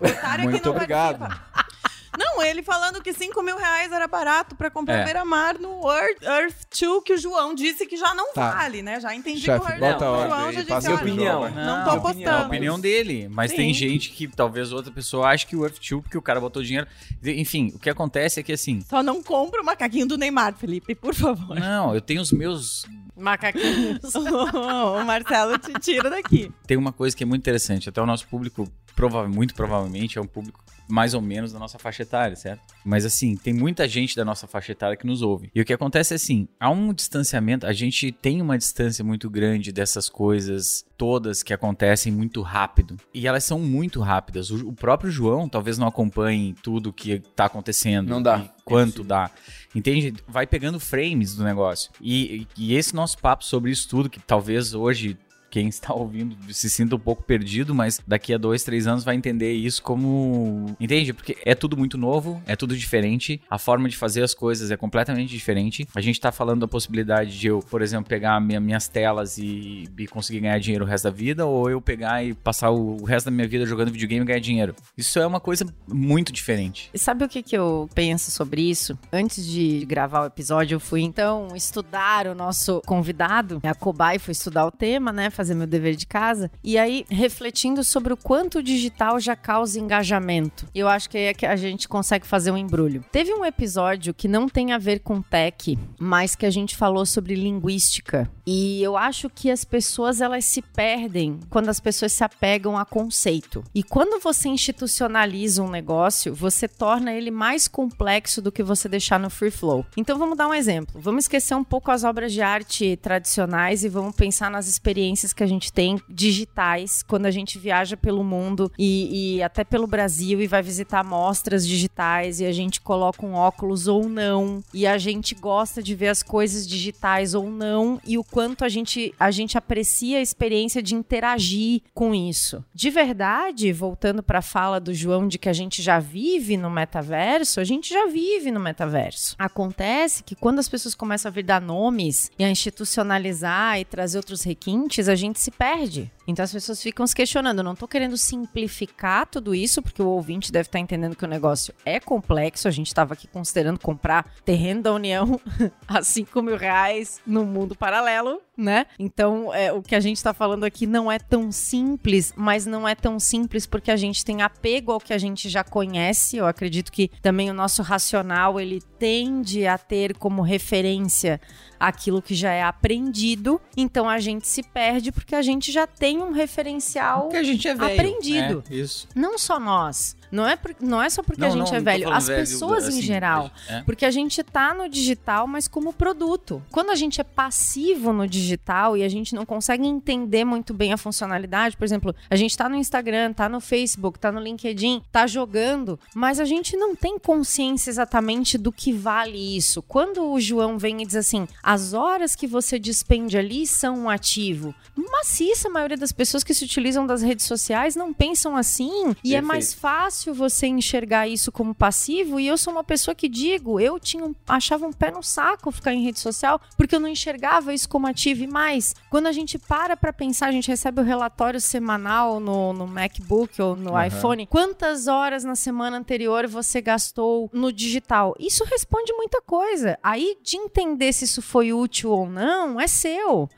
Speaker 4: Otário é quem
Speaker 3: Muito
Speaker 4: não
Speaker 3: obrigado.
Speaker 4: participa. Não, ele falando que 5 mil reais era barato pra comprar
Speaker 5: É.
Speaker 4: beira-mar no Earth, Earth 2, que o João disse que já não
Speaker 3: Tá.
Speaker 4: vale, né? Já entendi
Speaker 3: Chefe,
Speaker 4: que o Earth
Speaker 3: bota
Speaker 4: o João já disse, olha,
Speaker 6: opinião.
Speaker 4: Não
Speaker 5: Não,
Speaker 4: tô
Speaker 5: é a
Speaker 4: apostando.
Speaker 5: opinião dele. Mas
Speaker 4: Sim.
Speaker 5: tem gente que talvez outra pessoa ache que o Earth 2, porque o cara botou dinheiro. Enfim, o que acontece é que assim.
Speaker 4: Só não compra o macaquinho do Neymar, Felipe, por favor.
Speaker 5: Não, eu tenho os meus.
Speaker 2: Macaquinhos.
Speaker 4: o Marcelo te tira daqui.
Speaker 5: Tem uma coisa que é muito interessante. Até o nosso público, prova muito provavelmente, é um público mais ou menos da nossa faixa etária, certo? Mas assim, tem muita gente da nossa faixa etária que nos ouve. E o que acontece é assim, há um distanciamento, a gente tem uma distância muito grande dessas coisas todas que acontecem muito rápido. E elas são muito rápidas. O, o próprio João talvez não acompanhe tudo que tá acontecendo.
Speaker 6: Não dá.
Speaker 5: quanto dá. Entende? Vai pegando frames do negócio. E, e esse nosso papo sobre isso tudo, que talvez hoje quem está ouvindo se sinta um pouco perdido, mas daqui a dois, três anos vai entender isso como. Entende? Porque é tudo muito novo, é tudo diferente, a forma de fazer as coisas é completamente diferente. A gente tá falando da possibilidade de eu, por exemplo, pegar minha- minhas telas e, e conseguir ganhar dinheiro o resto da vida, ou eu pegar e passar o, o resto da minha vida jogando videogame e ganhar dinheiro. Isso é uma coisa muito diferente.
Speaker 2: E sabe o que, que eu penso sobre isso? Antes de gravar o episódio, eu fui então estudar o nosso convidado. A Cobai foi estudar o tema, né? Fazer meu dever de casa. E aí, refletindo sobre o quanto o digital já causa engajamento. Eu acho que aí é que a gente consegue fazer um embrulho. Teve um episódio que não tem a ver com tech, mas que a gente falou sobre linguística. E eu acho que as pessoas elas se perdem quando as pessoas se apegam a conceito. E quando você institucionaliza um negócio, você torna ele mais complexo do que você deixar no free flow. Então vamos dar um exemplo. Vamos esquecer um pouco as obras de arte tradicionais e vamos pensar nas experiências que a gente tem digitais quando a gente viaja pelo mundo e, e até pelo Brasil e vai visitar mostras digitais e a gente coloca um óculos ou não e a gente gosta de ver as coisas digitais ou não e o quanto a gente a gente aprecia a experiência de interagir com isso. De verdade, voltando para a fala do João de que a gente já vive no metaverso, a gente já vive no metaverso. Acontece que quando as pessoas começam a vir dar nomes e a institucionalizar e trazer outros requintes, a gente se perde. Então as pessoas ficam se questionando. Não tô querendo simplificar tudo isso, porque o ouvinte deve estar entendendo que o negócio é complexo. A gente estava aqui considerando comprar terreno da União a 5 mil reais no mundo paralelo, né? Então é, o que a gente está falando aqui não é tão simples, mas não é tão simples porque a gente tem apego ao que a gente já conhece. Eu acredito que também o nosso racional ele tende a ter como referência aquilo que já é aprendido. Então a gente se perde porque a gente já tem um referencial
Speaker 5: Porque a gente é velho.
Speaker 2: aprendido.
Speaker 5: É, isso.
Speaker 2: Não só nós. Não é, por- não é só porque
Speaker 5: Não,
Speaker 2: a gente
Speaker 5: não,
Speaker 2: é velho. As
Speaker 5: velho,
Speaker 2: pessoas em
Speaker 5: assim,
Speaker 2: geral.
Speaker 5: é.
Speaker 2: Porque a gente tá no digital, mas como produto. Quando a gente é passivo no digital e a gente não consegue entender muito bem a funcionalidade, por exemplo, a gente tá no Instagram, tá no Facebook, tá no LinkedIn, tá jogando, mas a gente não tem consciência exatamente do que vale isso. Quando o João vem e diz assim, as horas que você despende ali são um ativo. Maciça, a maioria das pessoas que se utilizam das redes sociais não pensam assim e é
Speaker 6: Perfeito.
Speaker 2: mais fácil você enxergar isso como passivo e eu sou uma pessoa que digo, eu tinha um- achava um pé no saco ficar em rede social porque eu não enxergava isso como ativo e mais. Quando a gente para pra pensar, a gente recebe o relatório semanal no, no MacBook ou no
Speaker 3: Aham.
Speaker 2: iPhone, quantas horas na semana anterior você gastou no digital? Isso responde muita coisa. Aí de entender se isso foi útil ou não, é seu.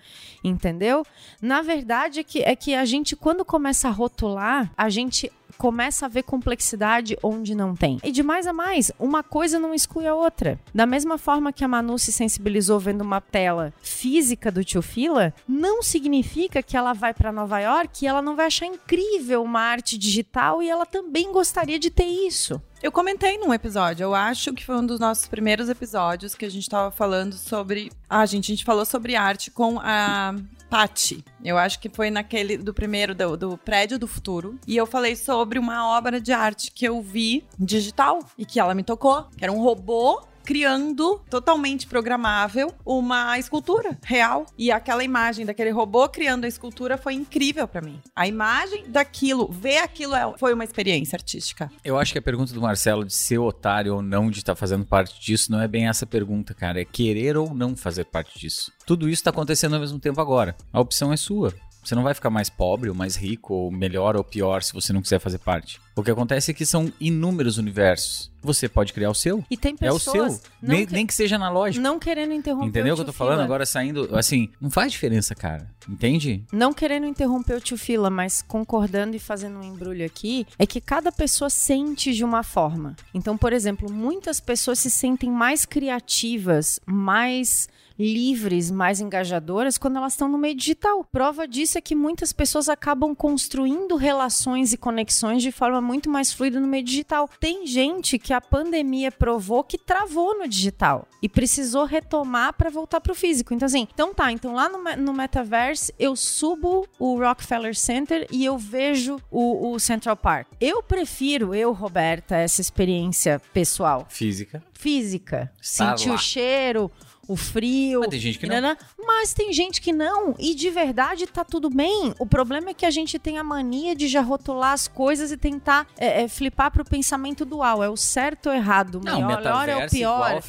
Speaker 2: Entendeu? Na verdade é que, é que a gente, quando começa a rotular, a gente começa a ver complexidade onde não tem. E de mais a mais, uma coisa não exclui a outra. Da mesma forma que a Manu se sensibilizou vendo uma tela física do tio Fila, não significa que ela vai para Nova York e ela não vai achar incrível uma arte digital e ela também gostaria de ter isso.
Speaker 4: Eu comentei num episódio, eu acho que foi um dos nossos primeiros episódios que a gente tava falando sobre. Ah, gente, a gente falou sobre arte com a Tati. Eu acho que foi naquele do primeiro, do, do Prédio do Futuro. E eu falei sobre uma obra de arte que eu vi digital e que ela me tocou, que era um robô criando totalmente programável uma escultura real. E aquela imagem daquele robô criando a escultura foi incrível para mim. A imagem daquilo, ver aquilo é, foi uma experiência artística.
Speaker 5: Eu acho que a pergunta do Marcelo de ser otário ou não de estar tá fazendo parte disso não é bem essa pergunta, cara. É querer ou não fazer parte disso. Tudo isso está acontecendo ao mesmo tempo agora. A opção é sua. Você não vai ficar mais pobre ou mais rico, ou melhor ou pior se você não quiser fazer parte. O que acontece é que são inúmeros universos. Você pode criar o seu.
Speaker 2: E tem pessoas.
Speaker 5: É o seu. Nem que, nem que seja analógico.
Speaker 2: Não querendo interromper.
Speaker 5: Entendeu o que eu
Speaker 2: tô
Speaker 5: falando? Fila. Agora saindo. Assim, não faz diferença, cara. Entende?
Speaker 2: Não querendo interromper o tio Fila, mas concordando e fazendo um embrulho aqui, é que cada pessoa sente de uma forma. Então, por exemplo, muitas pessoas se sentem mais criativas, mais livres, mais engajadoras quando elas estão no meio digital. Prova disso é que muitas pessoas acabam construindo relações e conexões de forma muito mais fluida no meio digital. Tem gente que a pandemia provou que travou no digital e precisou retomar para voltar para o físico. Então, assim, então tá, então lá no, no Metaverse eu subo o Rockefeller Center e eu vejo o, o Central Park. Eu prefiro, eu, Roberta, essa experiência pessoal.
Speaker 5: Física.
Speaker 2: Física. Sentir o cheiro, o frio.
Speaker 5: Mas tem gente que não.
Speaker 2: Mas tem gente que não. E de verdade tá tudo bem. O problema é que a gente tem a mania de já rotular as coisas e tentar é, é, flipar pro pensamento dual. É o certo ou errado. O melhor é o pior.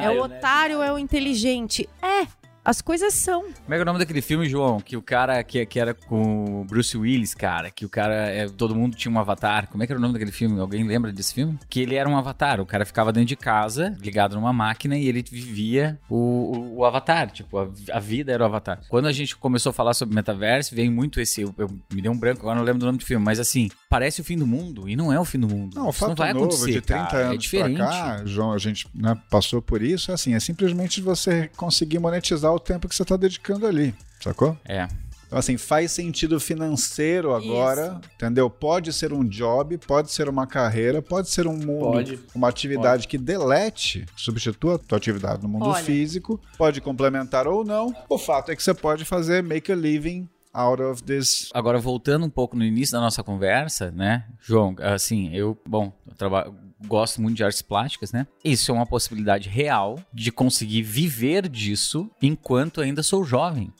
Speaker 2: é o otário, né? é o inteligente. É, as coisas são.
Speaker 5: Como é, é o nome daquele filme, João? Que o cara que, que era com o Bruce Willis, cara, que o cara. É, todo mundo tinha um avatar. Como é que era o nome daquele filme? Alguém lembra desse filme? Que ele era um avatar. O cara ficava dentro de casa, ligado numa máquina, e ele vivia o, o, o avatar. Tipo, a, a, vida era o avatar. Quando a gente começou a falar sobre metaverso, veio muito esse. Eu, eu, me deu um branco, agora não lembro do nome do filme, mas assim, parece o fim do mundo e não é o fim do mundo.
Speaker 3: Não, o fato não vai novo acontecer, de 30 cara, é anos é diferente. Pra cá, João, a gente né, passou por isso, assim, é simplesmente você conseguir monetizar o tempo que você está dedicando ali, sacou?
Speaker 5: É.
Speaker 3: Então, assim, faz sentido financeiro agora, Isso. entendeu? Pode ser um job, pode ser uma carreira, pode ser um mundo, pode. uma atividade pode. que delete, substitua a tua atividade no mundo Olha. físico, pode complementar ou não. O fato é que você pode fazer make a living out of this.
Speaker 5: Agora, voltando um pouco no início da nossa conversa, né, João, assim, eu, bom, eu trabalho gosto muito de artes plásticas, né? Isso é uma possibilidade real de conseguir viver disso enquanto ainda sou jovem.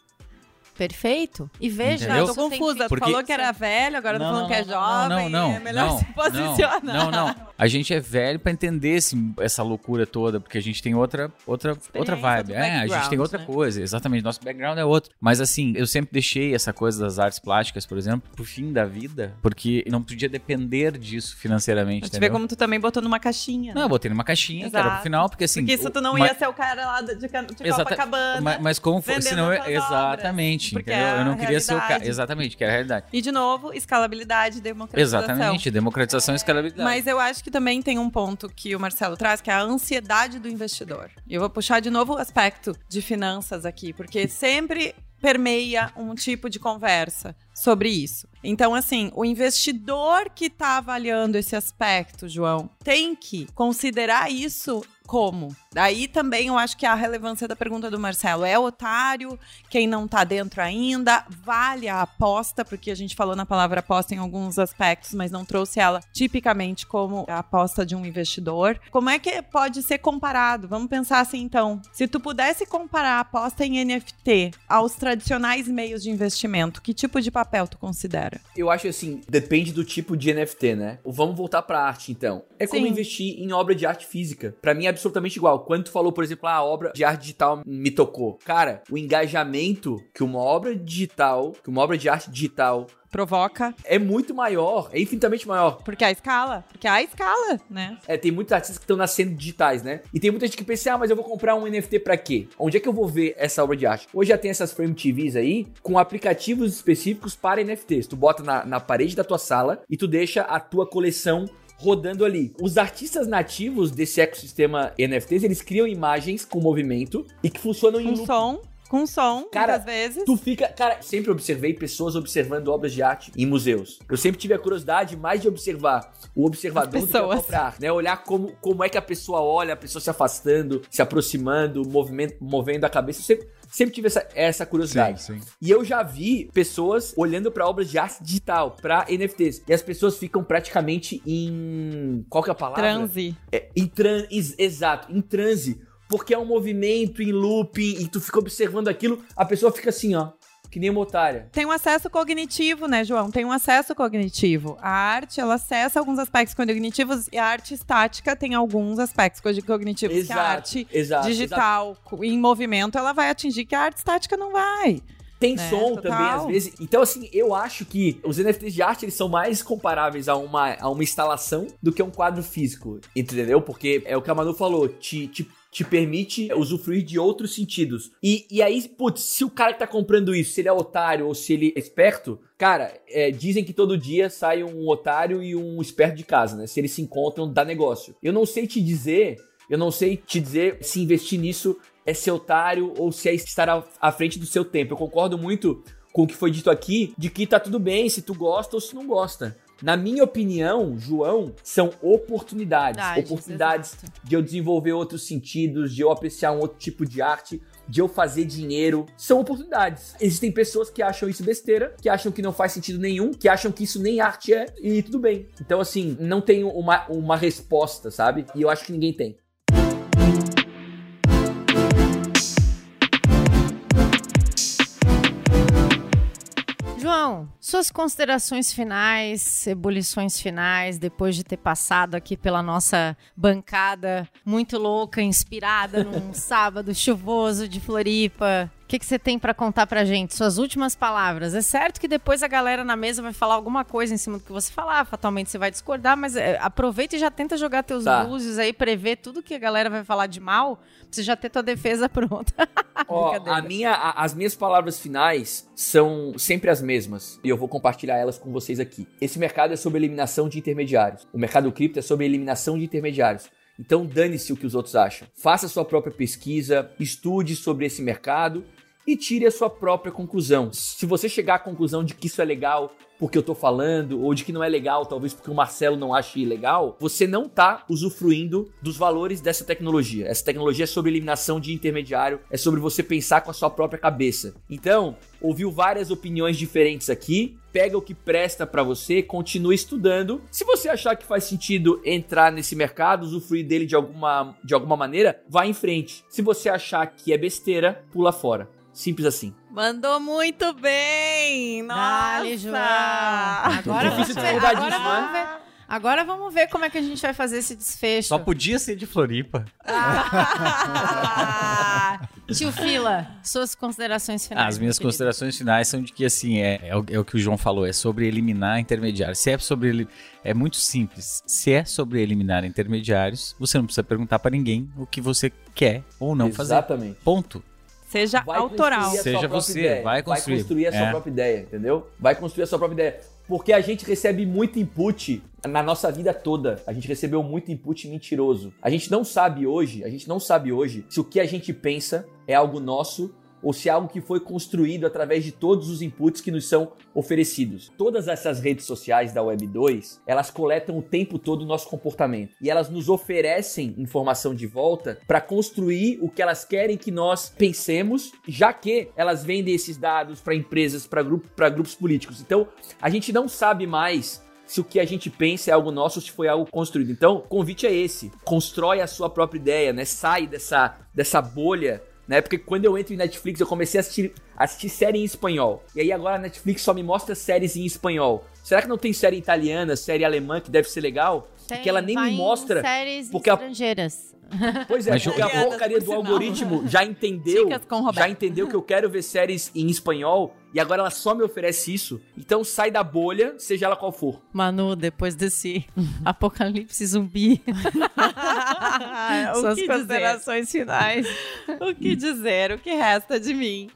Speaker 2: Perfeito. E veja,
Speaker 4: Entendeu? eu tô confusa. Porque... Tu falou que era velho, agora não, tu falando não, que é jovem. Não, não, é melhor
Speaker 5: não,
Speaker 4: se posicionar.
Speaker 5: Não, não. A gente é velho para entender esse, essa loucura toda, porque a gente tem outra outra outra vibe. É, a gente tem outra né? coisa. Exatamente, nosso background é outro. Mas assim, eu sempre deixei essa coisa das artes plásticas, por exemplo, pro fim da vida, porque não podia depender disso financeiramente.
Speaker 4: Você vê como tu também botou numa caixinha.
Speaker 5: Não, eu botei numa caixinha, Exato. que era pro final, porque assim.
Speaker 4: Porque isso tu não ia ser o cara lá de, de Copacabana.
Speaker 5: Mas, mas como foi? Senão, exatamente. Porque entendeu? eu não queria ser o cara. Exatamente, que era a realidade.
Speaker 4: E de novo, escalabilidade, democratização.
Speaker 5: Exatamente, democratização e escalabilidade.
Speaker 4: Mas eu acho que também tem um ponto que o Marcelo traz, que é a ansiedade do investidor. E eu vou puxar de novo o aspecto de finanças aqui, porque sempre permeia um tipo de conversa sobre isso. Então, assim, o investidor que está avaliando esse aspecto, João, tem que considerar isso como? Daí também eu acho que a relevância da pergunta do Marcelo é otário, quem não tá dentro ainda, vale a aposta, porque a gente falou na palavra aposta em alguns aspectos, mas não trouxe ela tipicamente como a aposta de um investidor. Como é que pode ser comparado? Vamos pensar assim então, se tu pudesse comparar a aposta em NFT aos tradicionais meios de investimento, que tipo de papel tu considera?
Speaker 6: Eu acho assim, depende do tipo de NFT, né? Vamos voltar para arte então. É como Sim. investir em obra de arte física. Para mim é absolutamente igual. Quando tu falou, por exemplo, ah, a obra de arte digital me tocou. Cara, o engajamento que uma obra digital, que uma obra de arte digital
Speaker 4: provoca.
Speaker 6: É muito maior, é infinitamente maior.
Speaker 4: Porque a escala. Porque a escala, né?
Speaker 6: É, tem muitos artistas que estão nascendo digitais, né? E tem muita gente que pensa, ah, mas eu vou comprar um NFT pra quê? Onde é que eu vou ver essa obra de arte? Hoje já tem essas frame TVs aí com aplicativos específicos para NFTs. Tu bota na, na parede da tua sala e tu deixa a tua coleção rodando ali. Os artistas nativos desse ecossistema NFTs, eles criam imagens com movimento e que funcionam em
Speaker 4: Com
Speaker 6: loop.
Speaker 4: som. Com som,
Speaker 6: Cara,
Speaker 4: muitas vezes.
Speaker 6: Tu fica, cara, sempre observei pessoas observando obras de arte em museus. Eu sempre tive a curiosidade mais de observar o observador do que a
Speaker 4: pessoas.
Speaker 6: própria arte, né? Olhar como, como é que a pessoa olha, a pessoa se afastando, se aproximando, movimento, movendo a cabeça. Eu sempre, sempre tive essa, essa curiosidade.
Speaker 3: Sim, sim.
Speaker 6: E eu já vi pessoas olhando pra obras de arte digital, pra NFTs. E as pessoas ficam praticamente em. Qual que é a palavra?
Speaker 4: Transe.
Speaker 6: É, em tran ex- exato, em transe. Porque é um movimento em looping e tu fica observando aquilo, a pessoa fica assim, ó, que nem uma otária.
Speaker 4: Tem um acesso cognitivo, né, João? Tem um acesso cognitivo. A arte, ela acessa alguns aspectos cognitivos e a arte estática tem alguns aspectos co- cognitivos que a arte
Speaker 6: exato. exato.
Speaker 4: digital em movimento, ela vai atingir que a arte estática não vai.
Speaker 6: Tem
Speaker 4: né,
Speaker 6: som
Speaker 4: total.
Speaker 6: também, às vezes. Então, assim, eu acho que os NFTs de arte, eles são mais comparáveis a uma, a uma instalação do que um quadro físico, entendeu? Porque é o que a Manu falou, te, te, te permite usufruir de outros sentidos. E, e aí, putz, se o cara que tá comprando isso, se ele é otário ou se ele é esperto, cara, é, dizem que todo dia sai um otário e um esperto de casa, né? Se eles se encontram, dá negócio. Eu não sei te dizer, eu não sei te dizer se investir nisso é ser otário ou se é estar à, frente do seu tempo. Eu concordo muito com o que foi dito aqui, de que tá tudo bem se tu gosta ou se não gosta. Na minha opinião, João, são oportunidades. Oportunidades
Speaker 2: exato.
Speaker 6: de eu desenvolver outros sentidos, de eu apreciar um outro tipo de arte, de eu fazer dinheiro. São oportunidades. Existem pessoas que acham isso besteira, que acham que não faz sentido nenhum, que acham que isso nem arte é, e tudo bem. Então, assim, não tenho uma, uma resposta, sabe? E eu acho que ninguém tem.
Speaker 2: João, suas considerações finais, ebulições finais, depois de ter passado aqui pela nossa bancada muito louca, inspirada num sábado chuvoso de Floripa. O que, que você tem pra contar pra gente? Suas últimas palavras. É certo que depois a galera na mesa vai falar alguma coisa em cima do que você falar, fatalmente você vai discordar, mas é, aproveita e já tenta jogar teus
Speaker 6: Tá.
Speaker 2: luzes aí, prever tudo que a galera vai falar de mal, pra você já ter tua defesa pronta.
Speaker 6: Ó, a minha, a- as minhas palavras finais são sempre as mesmas e eu vou compartilhar elas com vocês aqui. Esse mercado é sobre eliminação de intermediários. O mercado cripto é sobre eliminação de intermediários. Então dane-se o que os outros acham. Faça sua própria pesquisa, estude sobre esse mercado e tire a sua própria conclusão. Se você chegar à conclusão de que isso é legal porque eu tô falando, ou de que não é legal, talvez porque o Marcelo não ache legal, você não tá usufruindo dos valores dessa tecnologia. Essa tecnologia é sobre eliminação de intermediário, é sobre você pensar com a sua própria cabeça. Então, ouviu várias opiniões diferentes aqui, pega o que presta pra você, continue estudando. Se você achar que faz sentido entrar nesse mercado, usufruir dele de alguma, de alguma maneira, vá em frente. Se você achar que é besteira, pula fora. Simples assim.
Speaker 4: Mandou muito bem! Nossa!
Speaker 2: Dale, João. Agora, vamos ver, agora,
Speaker 6: disso,
Speaker 2: vamos
Speaker 6: né?
Speaker 2: ver, agora vamos ver como é que a gente vai fazer esse desfecho.
Speaker 5: Só podia ser de Floripa.
Speaker 2: Ah, Tio Fila, suas considerações finais.
Speaker 5: As minhas
Speaker 2: querido.
Speaker 5: considerações finais são de que, assim, é, é, o, é o que o João falou, é sobre eliminar intermediários. Se é sobre. ele- É muito simples. Se é sobre eliminar intermediários, você não precisa perguntar pra ninguém o que você quer ou não fazer.
Speaker 6: Exatamente.
Speaker 5: Ponto.
Speaker 4: Seja
Speaker 6: Vai
Speaker 4: autoral.
Speaker 6: construir
Speaker 5: Seja você,
Speaker 6: ideia.
Speaker 5: vai construir.
Speaker 6: a sua
Speaker 5: É.
Speaker 6: própria ideia, entendeu? Vai construir a sua própria ideia. Porque a gente recebe muito input na nossa vida toda. A gente recebeu muito input mentiroso. A gente não sabe hoje, a gente não sabe hoje se o que a gente pensa é algo nosso ou se é algo que foi construído através de todos os inputs que nos são oferecidos. Todas essas redes sociais da Web 2, elas coletam o tempo todo o nosso comportamento e elas nos oferecem informação de volta para construir o que elas querem que nós pensemos, já que elas vendem esses dados para empresas, para grupo, grupos políticos. Então, a gente não sabe mais se o que a gente pensa é algo nosso ou se foi algo construído. Então, o convite é esse. Constrói a sua própria ideia, né? Sai dessa, dessa bolha, né? Porque quando eu entro em Netflix, eu comecei a assistir, assistir série em espanhol. E aí agora a Netflix só me mostra séries em espanhol. Será que não tem série italiana, série alemã que deve ser legal?
Speaker 2: Tem,
Speaker 6: Porque ela nem me mostra.
Speaker 2: séries
Speaker 6: porque a-
Speaker 2: estrangeiras.
Speaker 6: Pois é,
Speaker 5: Mas
Speaker 6: porque a porcaria
Speaker 4: por
Speaker 6: do algoritmo já entendeu, já entendeu que eu quero ver séries em espanhol e agora ela só me oferece isso. Então sai da bolha, seja ela qual for.
Speaker 2: Manu, depois desse apocalipse zumbi,
Speaker 4: o
Speaker 2: suas
Speaker 4: dizer?
Speaker 2: considerações finais.
Speaker 4: O que dizer? O que resta de mim?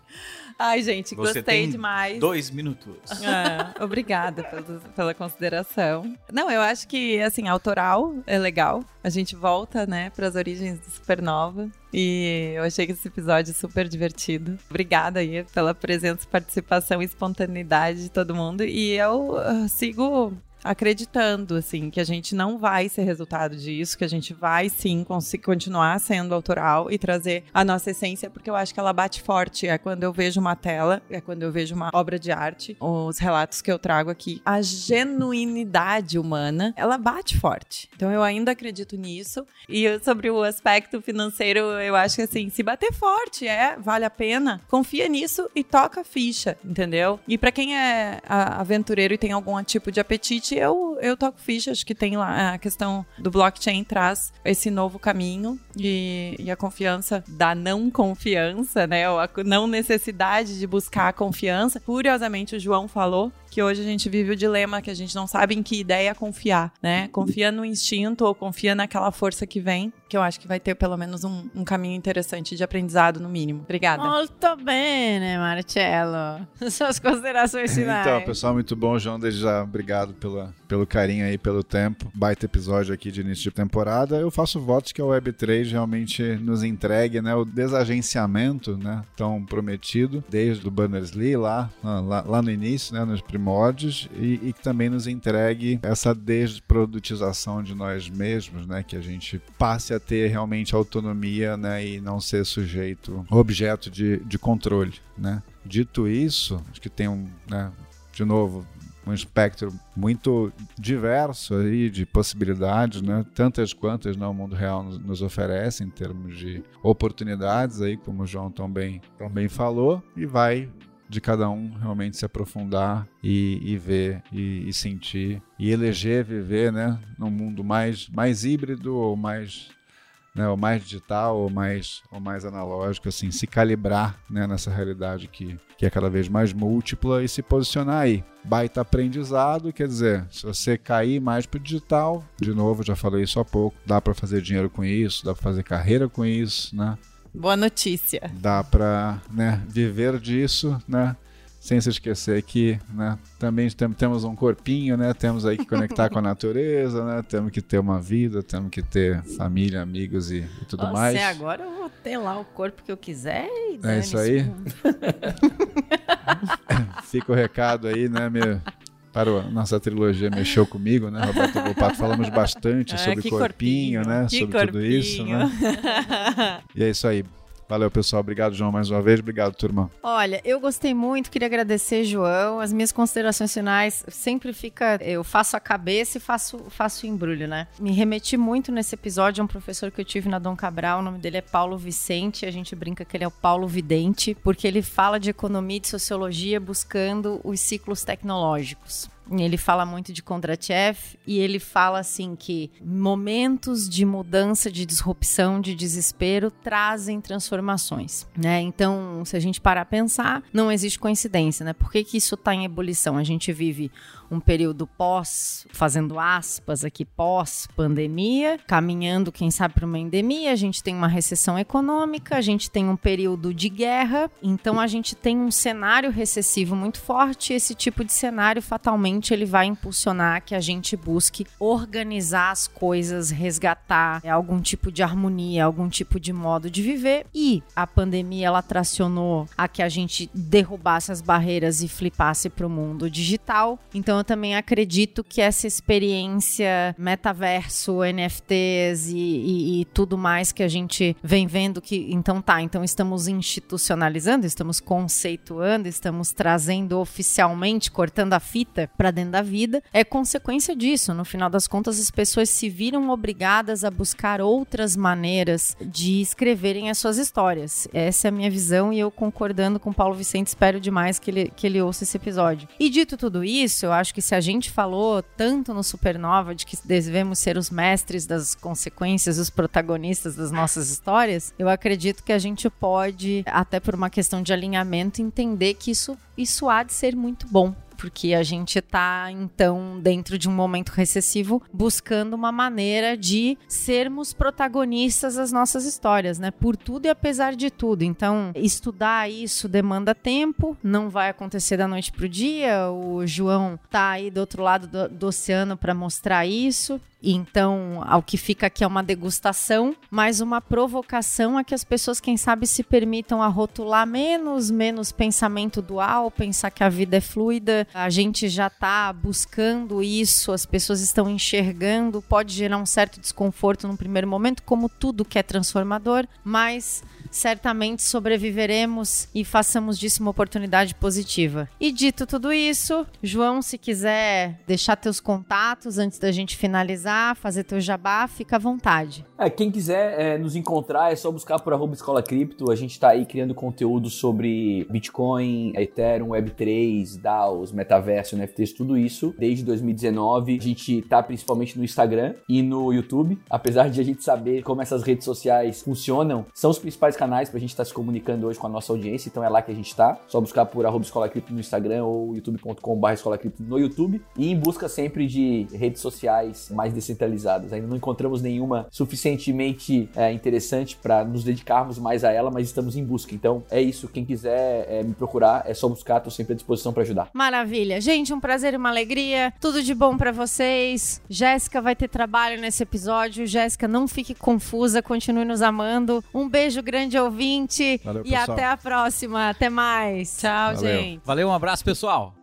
Speaker 4: Ai, gente,
Speaker 5: Você
Speaker 4: gostei demais.
Speaker 5: dois minutos.
Speaker 4: É, obrigada pela, pela consideração. Não, eu acho que, assim, autoral é legal. A gente volta, né, para as origens do Supernova. E eu achei que esse episódio é super divertido. Obrigada aí pela presença, participação e espontaneidade de todo mundo. E eu ah, sigo acreditando, assim, que a gente não vai ser resultado disso, que a gente vai sim continuar sendo autoral e trazer a nossa essência, porque eu acho que ela bate forte. É quando eu vejo uma tela, é quando eu vejo uma obra de arte, os relatos que eu trago aqui, a genuinidade humana, ela bate forte. Então eu ainda acredito nisso. E sobre o aspecto financeiro, eu acho que assim, se bater forte, é, vale a pena, confia nisso e toca a ficha, entendeu? E pra quem é aventureiro e tem algum tipo de apetite, eu, eu toco ficha, acho que tem lá a questão do blockchain traz esse novo caminho e, e a confiança da não confiança, né? Ou a não necessidade de buscar a confiança. Curiosamente, o João falou que hoje a gente vive o dilema que a gente não sabe em que ideia confiar, né? Confia no instinto ou confia naquela força que vem, que eu acho que vai ter pelo menos um, um caminho interessante de aprendizado, no mínimo. Obrigada.
Speaker 2: Molto bene, Marcello. Suas considerações finais.
Speaker 3: Então, pessoal, muito bom, João. Desde já, obrigado pela, pelo carinho aí, pelo tempo. Baita episódio aqui de início de temporada. Eu faço votos que a Web3 realmente nos entregue né, o desagenciamento né, tão prometido, desde o Berners-Lee lá, lá, lá no início, né, nos primórdios, e, e que também nos entregue essa desprodutização de nós mesmos, né, que a gente passe a ter realmente autonomia né, e não ser sujeito, objeto de, de controle. Né. Dito isso, acho que tem um, né, de novo, um espectro muito diverso aí de possibilidades, né? Tantas quantas né, o mundo real nos, nos oferece em termos de oportunidades aí, como o João também, também falou, e vai de cada um realmente se aprofundar e, e ver e, e sentir e eleger viver, né, num mundo mais mais híbrido ou mais né, ou mais digital ou mais, ou mais analógico, assim, se calibrar né, nessa realidade que, que é cada vez mais múltipla e se posicionar aí. Baita aprendizado, quer dizer, se você cair mais pro digital, de novo, já falei isso há pouco, dá para fazer dinheiro com isso, dá para fazer carreira com isso, né?
Speaker 4: Boa notícia.
Speaker 3: Dá para né, viver disso, né? Sem se esquecer que né, também tem, temos um corpinho, né? Temos aí que conectar com a natureza, né? Temos que ter uma vida, temos que ter família, amigos e, e tudo
Speaker 2: Você,
Speaker 3: mais.
Speaker 2: agora eu vou ter lá o corpo que eu quiser e
Speaker 3: É isso aí. Fica o recado aí, né? Me, para a nossa trilogia Mexeu Comigo, né? Roberto Volpato, falamos bastante
Speaker 4: Ah,
Speaker 3: sobre corpinho,
Speaker 4: corpinho,
Speaker 3: né? sobre tudo isso,
Speaker 4: corpinho.
Speaker 3: né? E é isso aí. Valeu, pessoal. Obrigado, João, mais uma vez. Obrigado, turma.
Speaker 2: Olha, eu gostei muito, queria agradecer, João. As minhas considerações finais sempre fica. Eu faço a cabeça e faço, faço o embrulho, né? Me remeti muito nesse episódio a um professor que eu tive na Dom Cabral. O nome dele é Paulo Vicente. A gente brinca que ele é o Paulo Vidente, porque ele fala de economia e de sociologia buscando os ciclos tecnológicos. Ele fala muito de Kondratiev e ele fala assim que momentos de mudança, de disrupção, de desespero trazem transformações, né? Então, se a gente parar a pensar, não existe coincidência, né? Por que, que isso está em ebulição? A gente vive um período pós, fazendo aspas aqui, pós-pandemia, caminhando, quem sabe, para uma endemia, a gente tem uma recessão econômica, a gente tem um período de guerra, então a gente tem um cenário recessivo muito forte, esse tipo de cenário fatalmente ele vai impulsionar que a gente busque organizar as coisas, resgatar é, algum tipo de harmonia, algum tipo de modo de viver. E a pandemia ela tracionou a que a gente derrubasse as barreiras e flipasse para o mundo digital. Então eu também acredito que essa experiência metaverso, NFTs e, e, e tudo mais que a gente vem vendo que então tá, então estamos institucionalizando, estamos conceituando, estamos trazendo oficialmente, cortando a fita para dentro da vida, é consequência disso. No final das contas, as pessoas se viram obrigadas a buscar outras maneiras de escreverem as suas histórias. Essa é a minha visão e eu concordando com Paulo Vicente, espero demais que ele, que ele ouça esse episódio. E dito tudo isso, eu acho acho que se a gente falou tanto no Supernova de que devemos ser os mestres das consequências, os protagonistas das nossas histórias, eu acredito que a gente pode, até por uma questão de alinhamento, entender que isso, isso há de ser muito bom porque a gente está então dentro de um momento recessivo buscando uma maneira de sermos protagonistas das nossas histórias, né? Por tudo e apesar de tudo. Então, estudar isso demanda tempo, não vai acontecer da noite pro dia. O João tá aí do outro lado do, do oceano para mostrar isso. Então, ao que fica aqui é uma degustação, mas uma provocação a que as pessoas, quem sabe, se permitam a rotular menos, menos pensamento dual, pensar que a vida é fluida. A gente já está buscando isso, as pessoas estão enxergando, pode gerar um certo desconforto no primeiro momento, como tudo que é transformador, mas certamente sobreviveremos e façamos disso uma oportunidade positiva. E dito tudo isso, João, se quiser deixar teus contatos antes da gente finalizar, fazer teu jabá, fica à vontade.
Speaker 6: É, quem quiser é, nos encontrar é só buscar por arroba Escola Cripto. A gente está aí criando conteúdo sobre Bitcoin, Ethereum, Web3, DAOs, metaverso, NFTs, tudo isso. Desde 2019, a gente está principalmente no Instagram e no YouTube. Apesar de a gente saber como essas redes sociais funcionam, são os principais canais para a gente estar tá se comunicando hoje com a nossa audiência, então é lá que a gente está. Só buscar por arroba Escola Cripto no Instagram ou youtube.com.br Escola Cripto no YouTube e em busca sempre de redes sociais mais descentralizadas. Ainda não encontramos nenhuma suficientemente é, interessante para nos dedicarmos mais a ela, mas estamos em busca. Então é isso. Quem quiser é, me procurar, é só buscar, estou sempre à disposição para ajudar.
Speaker 2: Maravilha. Gente, um prazer e uma alegria. Tudo de bom para vocês. Jéssica vai ter trabalho nesse episódio. Jéssica, não fique confusa, continue nos amando. Um beijo grande ouvinte.
Speaker 3: Valeu,
Speaker 2: e
Speaker 3: pessoal.
Speaker 2: até a próxima. Até mais.
Speaker 4: Tchau,
Speaker 3: Valeu.
Speaker 4: gente.
Speaker 5: Valeu, um abraço, pessoal.